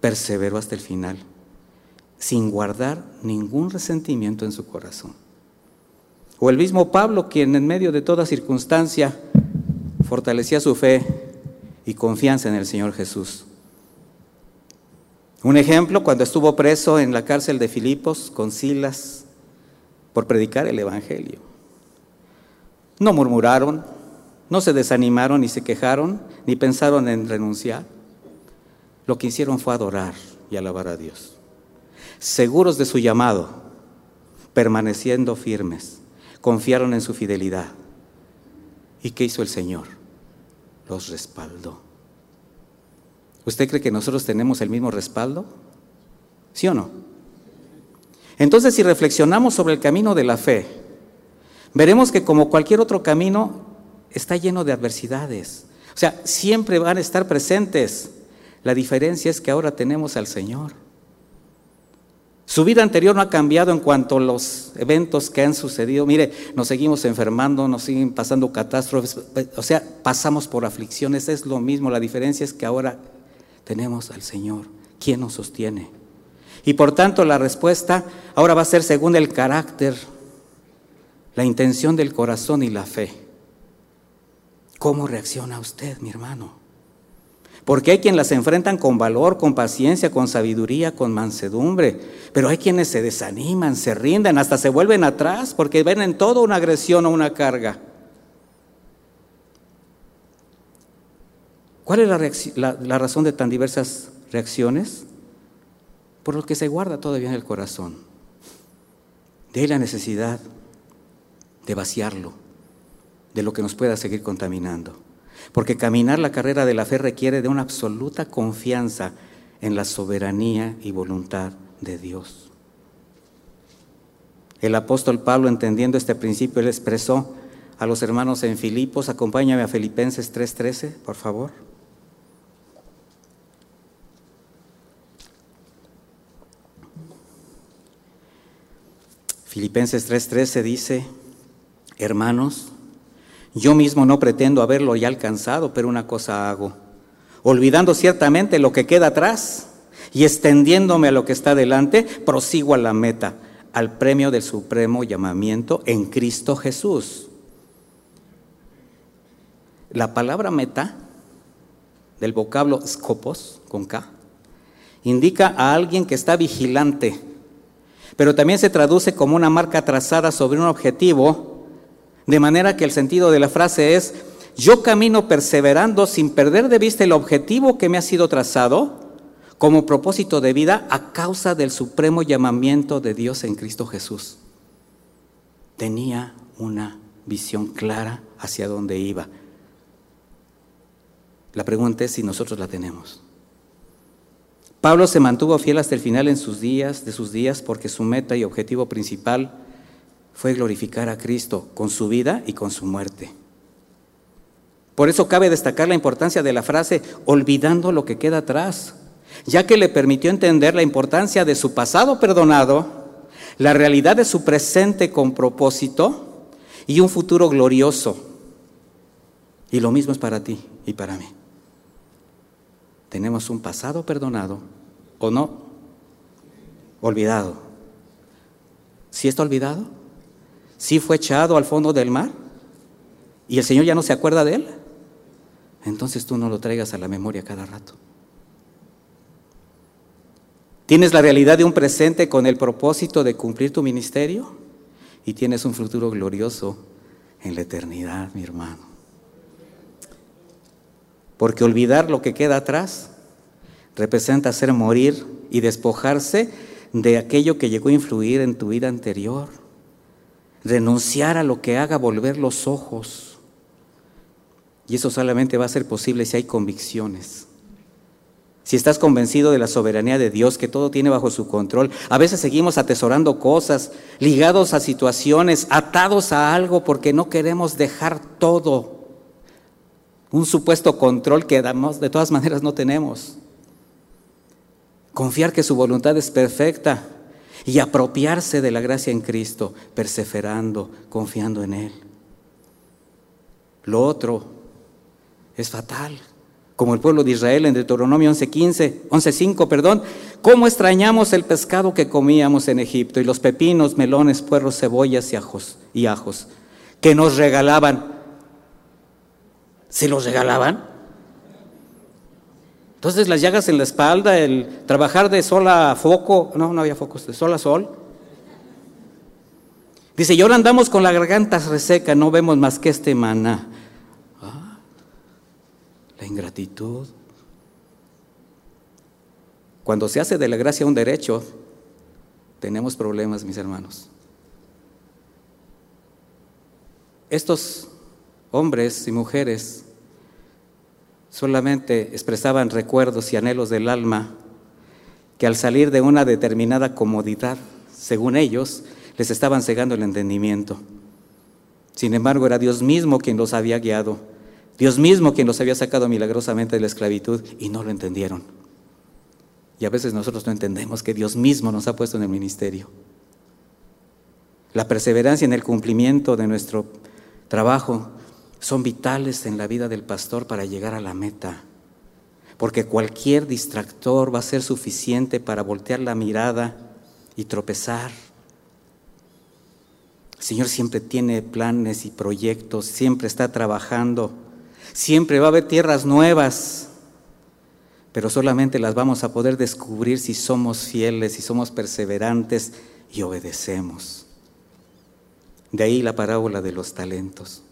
perseveró hasta el final, sin guardar ningún resentimiento en su corazón. O el mismo Pablo, quien en medio de toda circunstancia fortalecía su fe y confianza en el Señor Jesús. Un ejemplo, cuando estuvo preso en la cárcel de Filipos con Silas por predicar el Evangelio. No murmuraron, no se desanimaron ni se quejaron, ni pensaron en renunciar. Lo que hicieron fue adorar y alabar a Dios. Seguros de su llamado, permaneciendo firmes, confiaron en su fidelidad. ¿Y qué hizo el Señor? Los respaldó. ¿Usted cree que nosotros tenemos el mismo respaldo? ¿Sí o no? Entonces, si reflexionamos sobre el camino de la fe, veremos que como cualquier otro camino, está lleno de adversidades. O sea, siempre van a estar presentes. La diferencia es que ahora tenemos al Señor. Su vida anterior no ha cambiado en cuanto a los eventos que han sucedido. Mire, nos seguimos enfermando, nos siguen pasando catástrofes, o sea, pasamos por aflicciones, es lo mismo. La diferencia es que ahora tenemos al Señor, quien nos sostiene. Y por tanto la respuesta ahora va a ser según el carácter, la intención del corazón y la fe. ¿Cómo reacciona usted, mi hermano? Porque hay quienes las enfrentan con valor, con paciencia, con sabiduría, con mansedumbre. Pero hay quienes se desaniman, se rinden, hasta se vuelven atrás porque ven en todo una agresión o una carga. ¿Cuál es la, razón de tan diversas reacciones? Por lo que se guarda todavía en el corazón. De la necesidad de vaciarlo, de lo que nos pueda seguir contaminando. Porque caminar la carrera de la fe requiere de una absoluta confianza en la soberanía y voluntad de Dios. El apóstol Pablo, entendiendo este principio, él expresó a los hermanos en Filipos, acompáñame a Filipenses 3:13, por favor. Filipenses 3:13 dice, hermanos, yo mismo no pretendo haberlo ya alcanzado, pero una cosa hago, olvidando ciertamente lo que queda atrás y extendiéndome a lo que está delante, prosigo a la meta, al premio del supremo llamamiento en Cristo Jesús. La palabra meta, del vocablo scopos, con K, indica a alguien que está vigilante, pero también se traduce como una marca trazada sobre un objetivo, de manera que el sentido de la frase es, yo camino perseverando sin perder de vista el objetivo que me ha sido trazado como propósito de vida a causa del supremo llamamiento de Dios en Cristo Jesús. Tenía una visión clara hacia dónde iba. La pregunta es si nosotros la tenemos. Pablo se mantuvo fiel hasta el final en sus días, de sus días, porque su meta y objetivo principal fue glorificar a Cristo con su vida y con su muerte. Por eso cabe destacar la importancia de la frase olvidando lo que queda atrás, ya que le permitió entender la importancia de su pasado perdonado, la realidad de su presente con propósito y un futuro glorioso. Y lo mismo es para ti y para mí. Tenemos un pasado perdonado o no olvidado. ¿Sí está olvidado? ¿Sí fue echado al fondo del mar? ¿Y el Señor ya no se acuerda de él? Entonces tú no lo traigas a la memoria cada rato. Tienes la realidad de un presente con el propósito de cumplir tu ministerio y tienes un futuro glorioso en la eternidad, mi hermano. Porque olvidar lo que queda atrás representa hacer morir y despojarse de aquello que llegó a influir en tu vida anterior. Renunciar a lo que haga volver los ojos. Y eso solamente va a ser posible si hay convicciones si estás convencido de la soberanía de Dios, que todo tiene bajo su control, a veces seguimos atesorando cosas, ligados a situaciones, atados a algo porque no queremos dejar todo. Un supuesto control que de todas maneras no tenemos. Confiar que su voluntad es perfecta y apropiarse de la gracia en Cristo, perseverando, confiando en Él. Lo otro es fatal como el pueblo de Israel en Deuteronomio 11:15, 11:5, perdón, cómo extrañamos el pescado que comíamos en Egipto y los pepinos, melones, puerros, cebollas y ajos, y ajos que nos regalaban. ¿Se los regalaban? Entonces las llagas en la espalda, el trabajar de sol a foco, no, no había focos, de sol a sol. Dice, y ahora andamos con la garganta reseca, no vemos más que este maná la ingratitud. Cuando se hace de la gracia un derecho, tenemos problemas, mis hermanos. Estos hombres y mujeres solamente expresaban recuerdos y anhelos del alma que al salir de una determinada comodidad, según ellos, les estaban cegando el entendimiento. Sin embargo, era Dios mismo quien los había guiado Dios mismo quien los había sacado milagrosamente de la esclavitud y no lo entendieron. Y a veces nosotros no entendemos que Dios mismo nos ha puesto en el ministerio. La perseverancia en el cumplimiento de nuestro trabajo son vitales en la vida del pastor para llegar a la meta. Porque cualquier distractor va a ser suficiente para voltear la mirada y tropezar. El Señor siempre tiene planes y proyectos, siempre está trabajando Siempre va a haber tierras nuevas, pero solamente las vamos a poder descubrir si somos fieles, si somos perseverantes y obedecemos. De ahí la parábola de los talentos.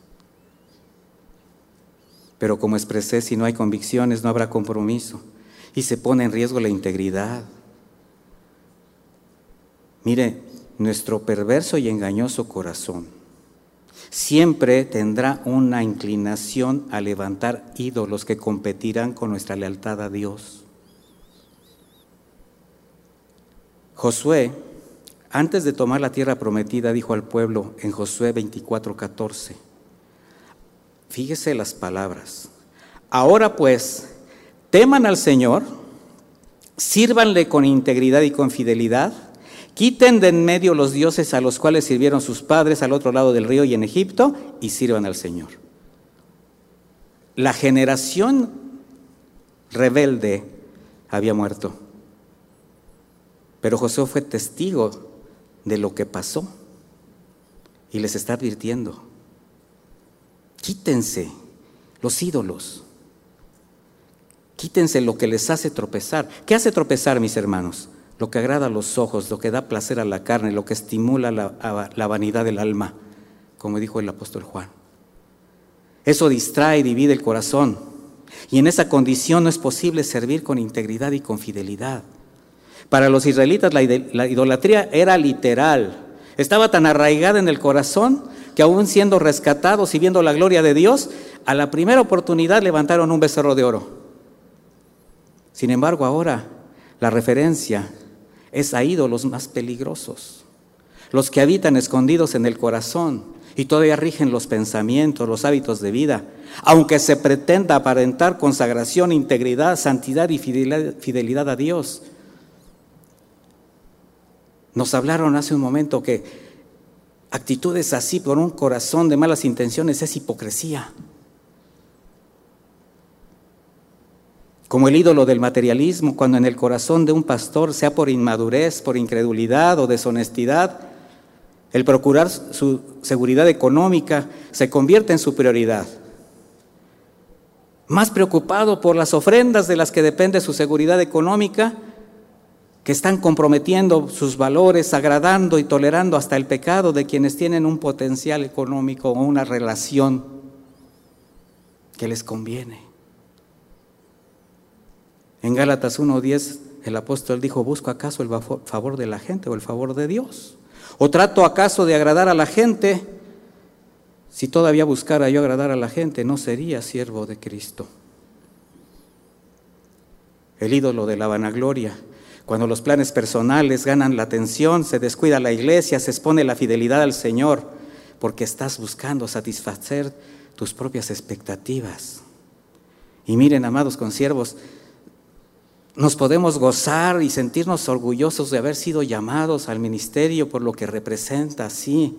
Pero como expresé, si no hay convicciones, no habrá compromiso y se pone en riesgo la integridad. Mire, nuestro perverso y engañoso corazón siempre tendrá una inclinación a levantar ídolos que competirán con nuestra lealtad a Dios. Josué, antes de tomar la tierra prometida, dijo al pueblo en Josué 24:14, fíjese las palabras, ahora pues, teman al Señor, sírvanle con integridad y con fidelidad, Quiten de en medio los dioses a los cuales sirvieron sus padres al otro lado del río y en Egipto y sirvan al Señor. La generación rebelde había muerto, pero Josué fue testigo de lo que pasó y les está advirtiendo, quítense los ídolos, quítense lo que les hace tropezar. ¿Qué hace tropezar, mis hermanos? lo que agrada a los ojos, lo que da placer a la carne, lo que estimula la, vanidad del alma, como dijo el apóstol Juan. Eso distrae y divide el corazón. Y en esa condición no es posible servir con integridad y con fidelidad. Para los israelitas la, la idolatría era literal. Estaba tan arraigada en el corazón que aún siendo rescatados y viendo la gloria de Dios, a la primera oportunidad levantaron un becerro de oro. Sin embargo, ahora la referencia es a ídolos más peligrosos, los que habitan escondidos en el corazón y todavía rigen los pensamientos, los hábitos de vida, aunque se pretenda aparentar consagración, integridad, santidad y fidelidad a Dios. Nos hablaron hace un momento que actitudes así por un corazón de malas intenciones es hipocresía. Como el ídolo del materialismo, cuando en el corazón de un pastor, sea por inmadurez, por incredulidad o deshonestidad, el procurar su seguridad económica se convierte en su prioridad. Más preocupado por las ofrendas de las que depende su seguridad económica, que están comprometiendo sus valores, agradando y tolerando hasta el pecado de quienes tienen un potencial económico o una relación que les conviene. En Gálatas 1.10 el apóstol dijo, ¿busco acaso el favor de la gente o el favor de Dios? ¿O trato acaso de agradar a la gente? Si todavía buscara yo agradar a la gente, no sería siervo de Cristo. El ídolo de la vanagloria. Cuando los planes personales ganan la atención, se descuida la iglesia, se expone la fidelidad al Señor, porque estás buscando satisfacer tus propias expectativas. Y miren, amados consiervos, nos podemos gozar y sentirnos orgullosos de haber sido llamados al ministerio por lo que representa, sí,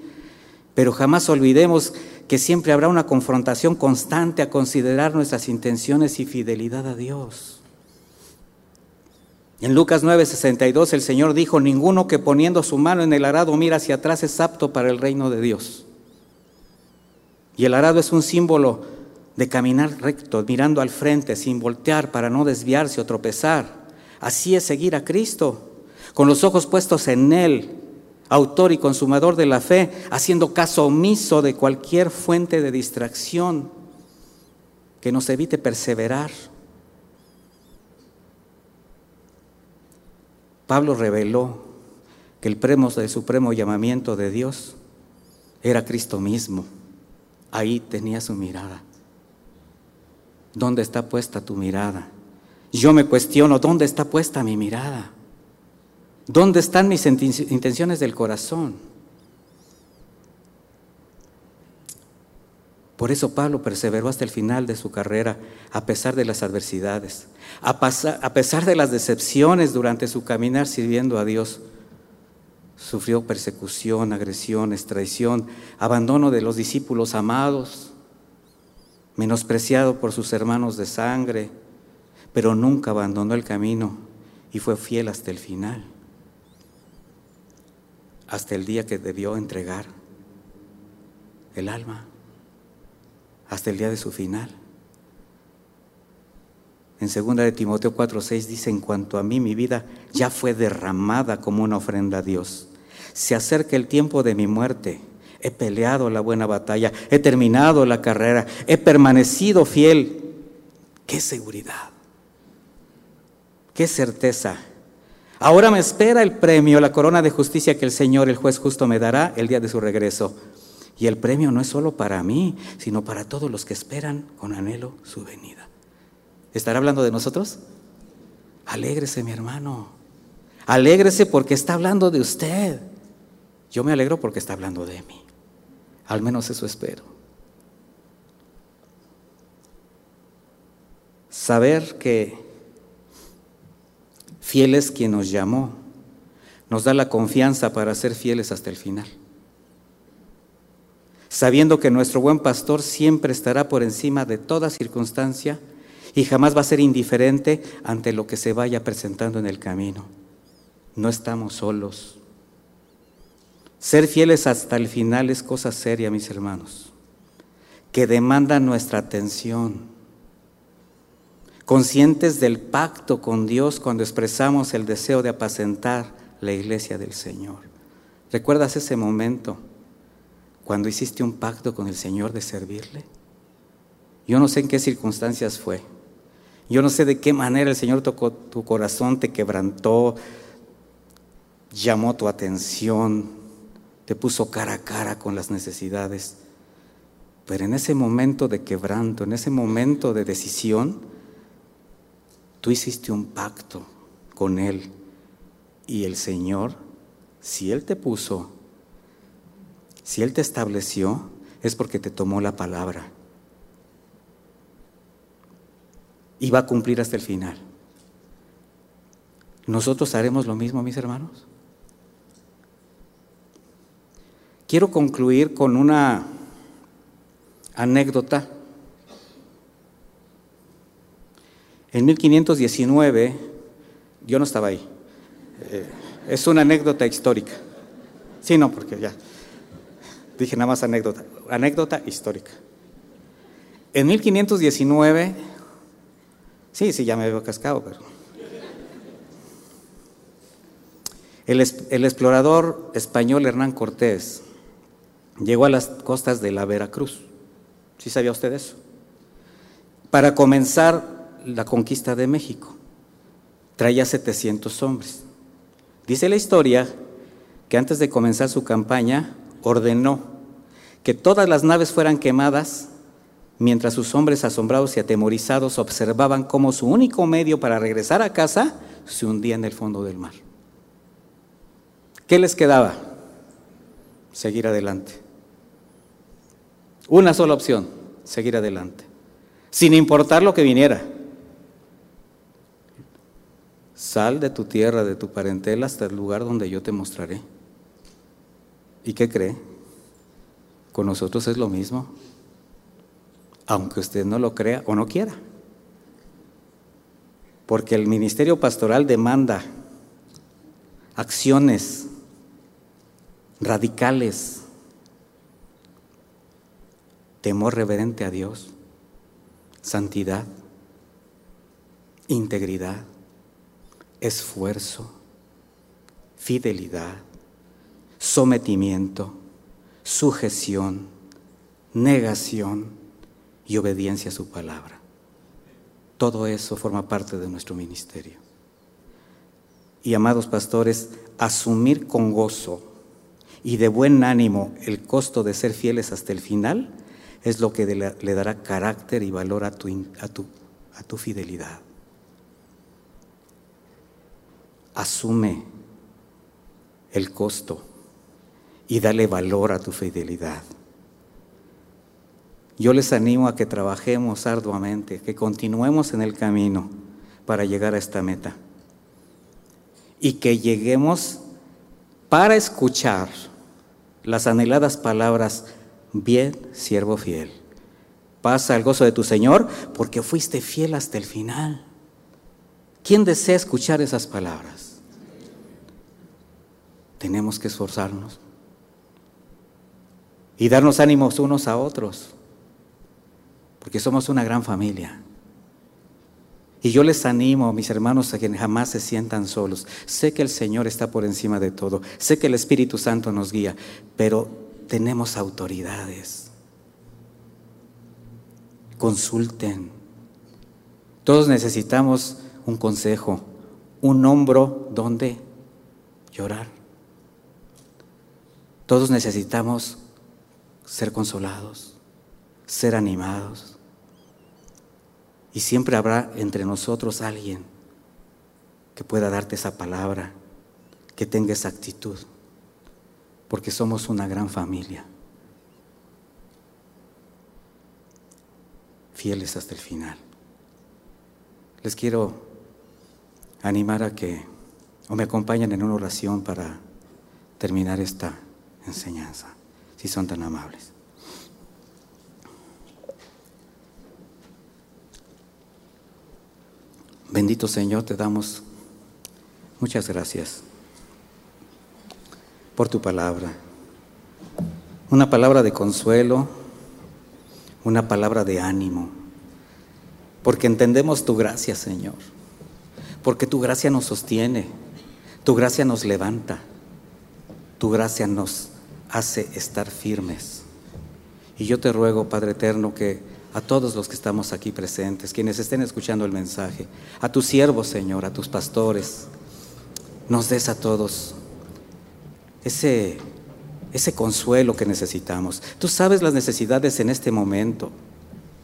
pero jamás olvidemos que siempre habrá una confrontación constante a considerar nuestras intenciones y fidelidad a Dios. En Lucas 9:62 el Señor dijo, ninguno que poniendo su mano en el arado mira hacia atrás es apto para el reino de Dios. Y el arado es un símbolo de caminar recto, mirando al frente, sin voltear para no desviarse o tropezar. Así es seguir a Cristo, con los ojos puestos en Él, autor y consumador de la fe, haciendo caso omiso de cualquier fuente de distracción que nos evite perseverar. Pablo reveló que el premio del supremo llamamiento de Dios era Cristo mismo. Ahí tenía su mirada. ¿Dónde está puesta tu mirada? Yo me cuestiono, ¿dónde está puesta mi mirada? ¿Dónde están mis intenciones del corazón? Por eso Pablo perseveró hasta el final de su carrera, a pesar de las adversidades, a, pesar de las decepciones durante su caminar sirviendo a Dios. Sufrió persecución, agresiones, traición, abandono de los discípulos amados, menospreciado por sus hermanos de sangre, pero nunca abandonó el camino y fue fiel hasta el final, hasta el día que debió entregar el alma, hasta el día de su final. En 2 de Timoteo 4:6 dice, en cuanto a mí mi vida ya fue derramada como una ofrenda a Dios. Se acerca el tiempo de mi muerte he peleado la buena batalla, he terminado la carrera, he permanecido fiel. ¡Qué seguridad! ¡Qué certeza! Ahora me espera el premio, la corona de justicia que el Señor, el juez justo, me dará el día de su regreso. Y el premio no es solo para mí, sino para todos los que esperan con anhelo su venida. ¿Estará hablando de nosotros? Alégrese, mi hermano. Alégrese porque está hablando de usted. Yo me alegro porque está hablando de mí. Al menos eso espero. Saber que fiel es quien nos llamó, nos da la confianza para ser fieles hasta el final. Sabiendo que nuestro buen pastor siempre estará por encima de toda circunstancia y jamás va a ser indiferente ante lo que se vaya presentando en el camino. No estamos solos. Ser fieles hasta el final es cosa seria, mis hermanos, que demanda nuestra atención. Conscientes del pacto con Dios cuando expresamos el deseo de apacentar la iglesia del Señor. ¿Recuerdas ese momento cuando hiciste un pacto con el Señor de servirle? Yo no sé en qué circunstancias fue. Yo no sé de qué manera el Señor tocó tu corazón, te quebrantó, llamó tu atención, te puso cara a cara con las necesidades. Pero en ese momento de quebranto, en ese momento de decisión, tú hiciste un pacto con Él. Y el Señor, si Él te puso, si Él te estableció, es porque te tomó la palabra. Y va a cumplir hasta el final. ¿Nosotros haremos lo mismo, mis hermanos? Quiero concluir con una anécdota. En 1519, yo no estaba ahí, eh, es una anécdota histórica. Sí, no, porque ya dije nada más anécdota, anécdota histórica. En 1519, sí, sí, ya me veo cascado, pero... El, explorador español Hernán Cortés llegó a las costas de la Veracruz. ¿Sí sabía usted eso? Para comenzar la conquista de México. Traía 700 hombres. Dice la historia que antes de comenzar su campaña ordenó que todas las naves fueran quemadas mientras sus hombres asombrados y atemorizados observaban cómo su único medio para regresar a casa se hundía en el fondo del mar. ¿Qué les quedaba? Seguir adelante. Una sola opción, seguir adelante, sin importar lo que viniera. Sal de tu tierra, de tu parentela, hasta el lugar donde yo te mostraré. ¿Y qué cree? Con nosotros es lo mismo, aunque usted no lo crea o no quiera. Porque el ministerio pastoral demanda acciones radicales, temor reverente a Dios, santidad, integridad, esfuerzo, fidelidad, sometimiento, sujeción, negación y obediencia a su palabra. Todo eso forma parte de nuestro ministerio. Y amados pastores, asumir con gozo y de buen ánimo el costo de ser fieles hasta el final es lo que le dará carácter y valor a tu, a tu, a tu fidelidad. Asume el costo y dale valor a tu fidelidad. Yo les animo a que trabajemos arduamente, que continuemos en el camino para llegar a esta meta y que lleguemos para escuchar las anheladas palabras Bien, siervo fiel. Pasa el gozo de tu Señor porque fuiste fiel hasta el final. ¿Quién desea escuchar esas palabras? Tenemos que esforzarnos y darnos ánimos unos a otros, porque somos una gran familia. Y yo les animo, mis hermanos, a que jamás se sientan solos. Sé que el Señor está por encima de todo, sé que el Espíritu Santo nos guía, pero tenemos autoridades. Consulten. Todos necesitamos un consejo, un hombro donde llorar. Todos necesitamos ser consolados, ser animados. Y siempre habrá entre nosotros alguien que pueda darte esa palabra, que tenga esa actitud porque somos una gran familia. Fieles hasta el final. Les quiero animar a que o me acompañen en una oración para terminar esta enseñanza, si son tan amables. Bendito Señor, te damos muchas gracias por tu palabra. Una palabra de consuelo, una palabra de ánimo, porque entendemos tu gracia, Señor, porque tu gracia nos sostiene, tu gracia nos levanta, tu gracia nos hace estar firmes. Y yo te ruego, Padre Eterno, que a todos los que estamos aquí presentes, quienes estén escuchando el mensaje, a tus siervos, Señor, a tus pastores, nos des a todos ese, consuelo que necesitamos. Tú sabes las necesidades en este momento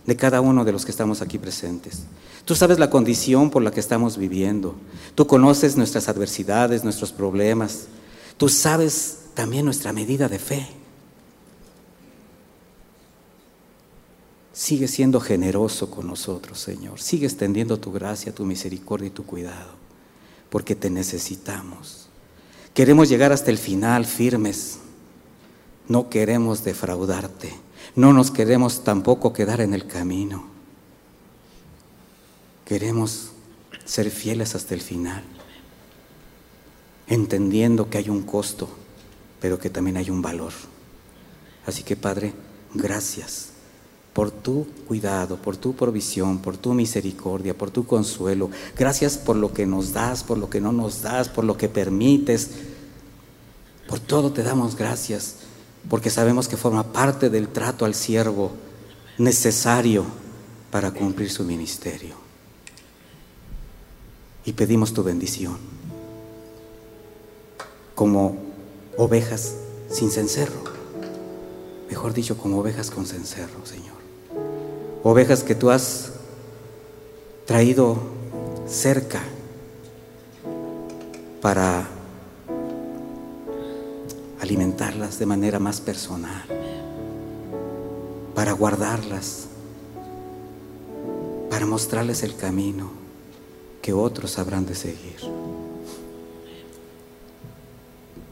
de cada uno de los que estamos aquí presentes. Tú sabes la condición por la que estamos viviendo. Tú conoces nuestras adversidades, nuestros problemas. Tú sabes también nuestra medida de fe. Sigue siendo generoso con nosotros, Señor. Sigue extendiendo tu gracia, tu misericordia y tu cuidado, porque te necesitamos. Queremos llegar hasta el final firmes, no queremos defraudarte, no nos queremos tampoco quedar en el camino. Queremos ser fieles hasta el final, entendiendo que hay un costo, pero que también hay un valor. Así que Padre, gracias por tu cuidado, por tu provisión, por tu misericordia, por tu consuelo. Gracias por lo que nos das, por lo que no nos das, por lo que permites. Por todo te damos gracias, porque sabemos que forma parte del trato al siervo necesario para cumplir su ministerio. Y pedimos tu bendición, como ovejas sin cencerro, mejor dicho, como ovejas con cencerro, Señor ovejas que tú has traído cerca para alimentarlas de manera más personal, para guardarlas, para mostrarles el camino que otros habrán de seguir.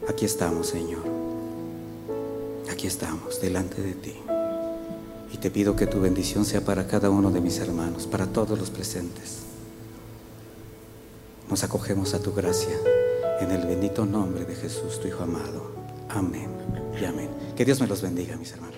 Aquí estamos, Señor. Aquí estamos, delante de ti. Y te pido que tu bendición sea para cada uno de mis hermanos, para todos los presentes. Nos acogemos a tu gracia en el bendito nombre de Jesús, tu Hijo amado. Amén y amén. Que Dios me los bendiga, mis hermanos.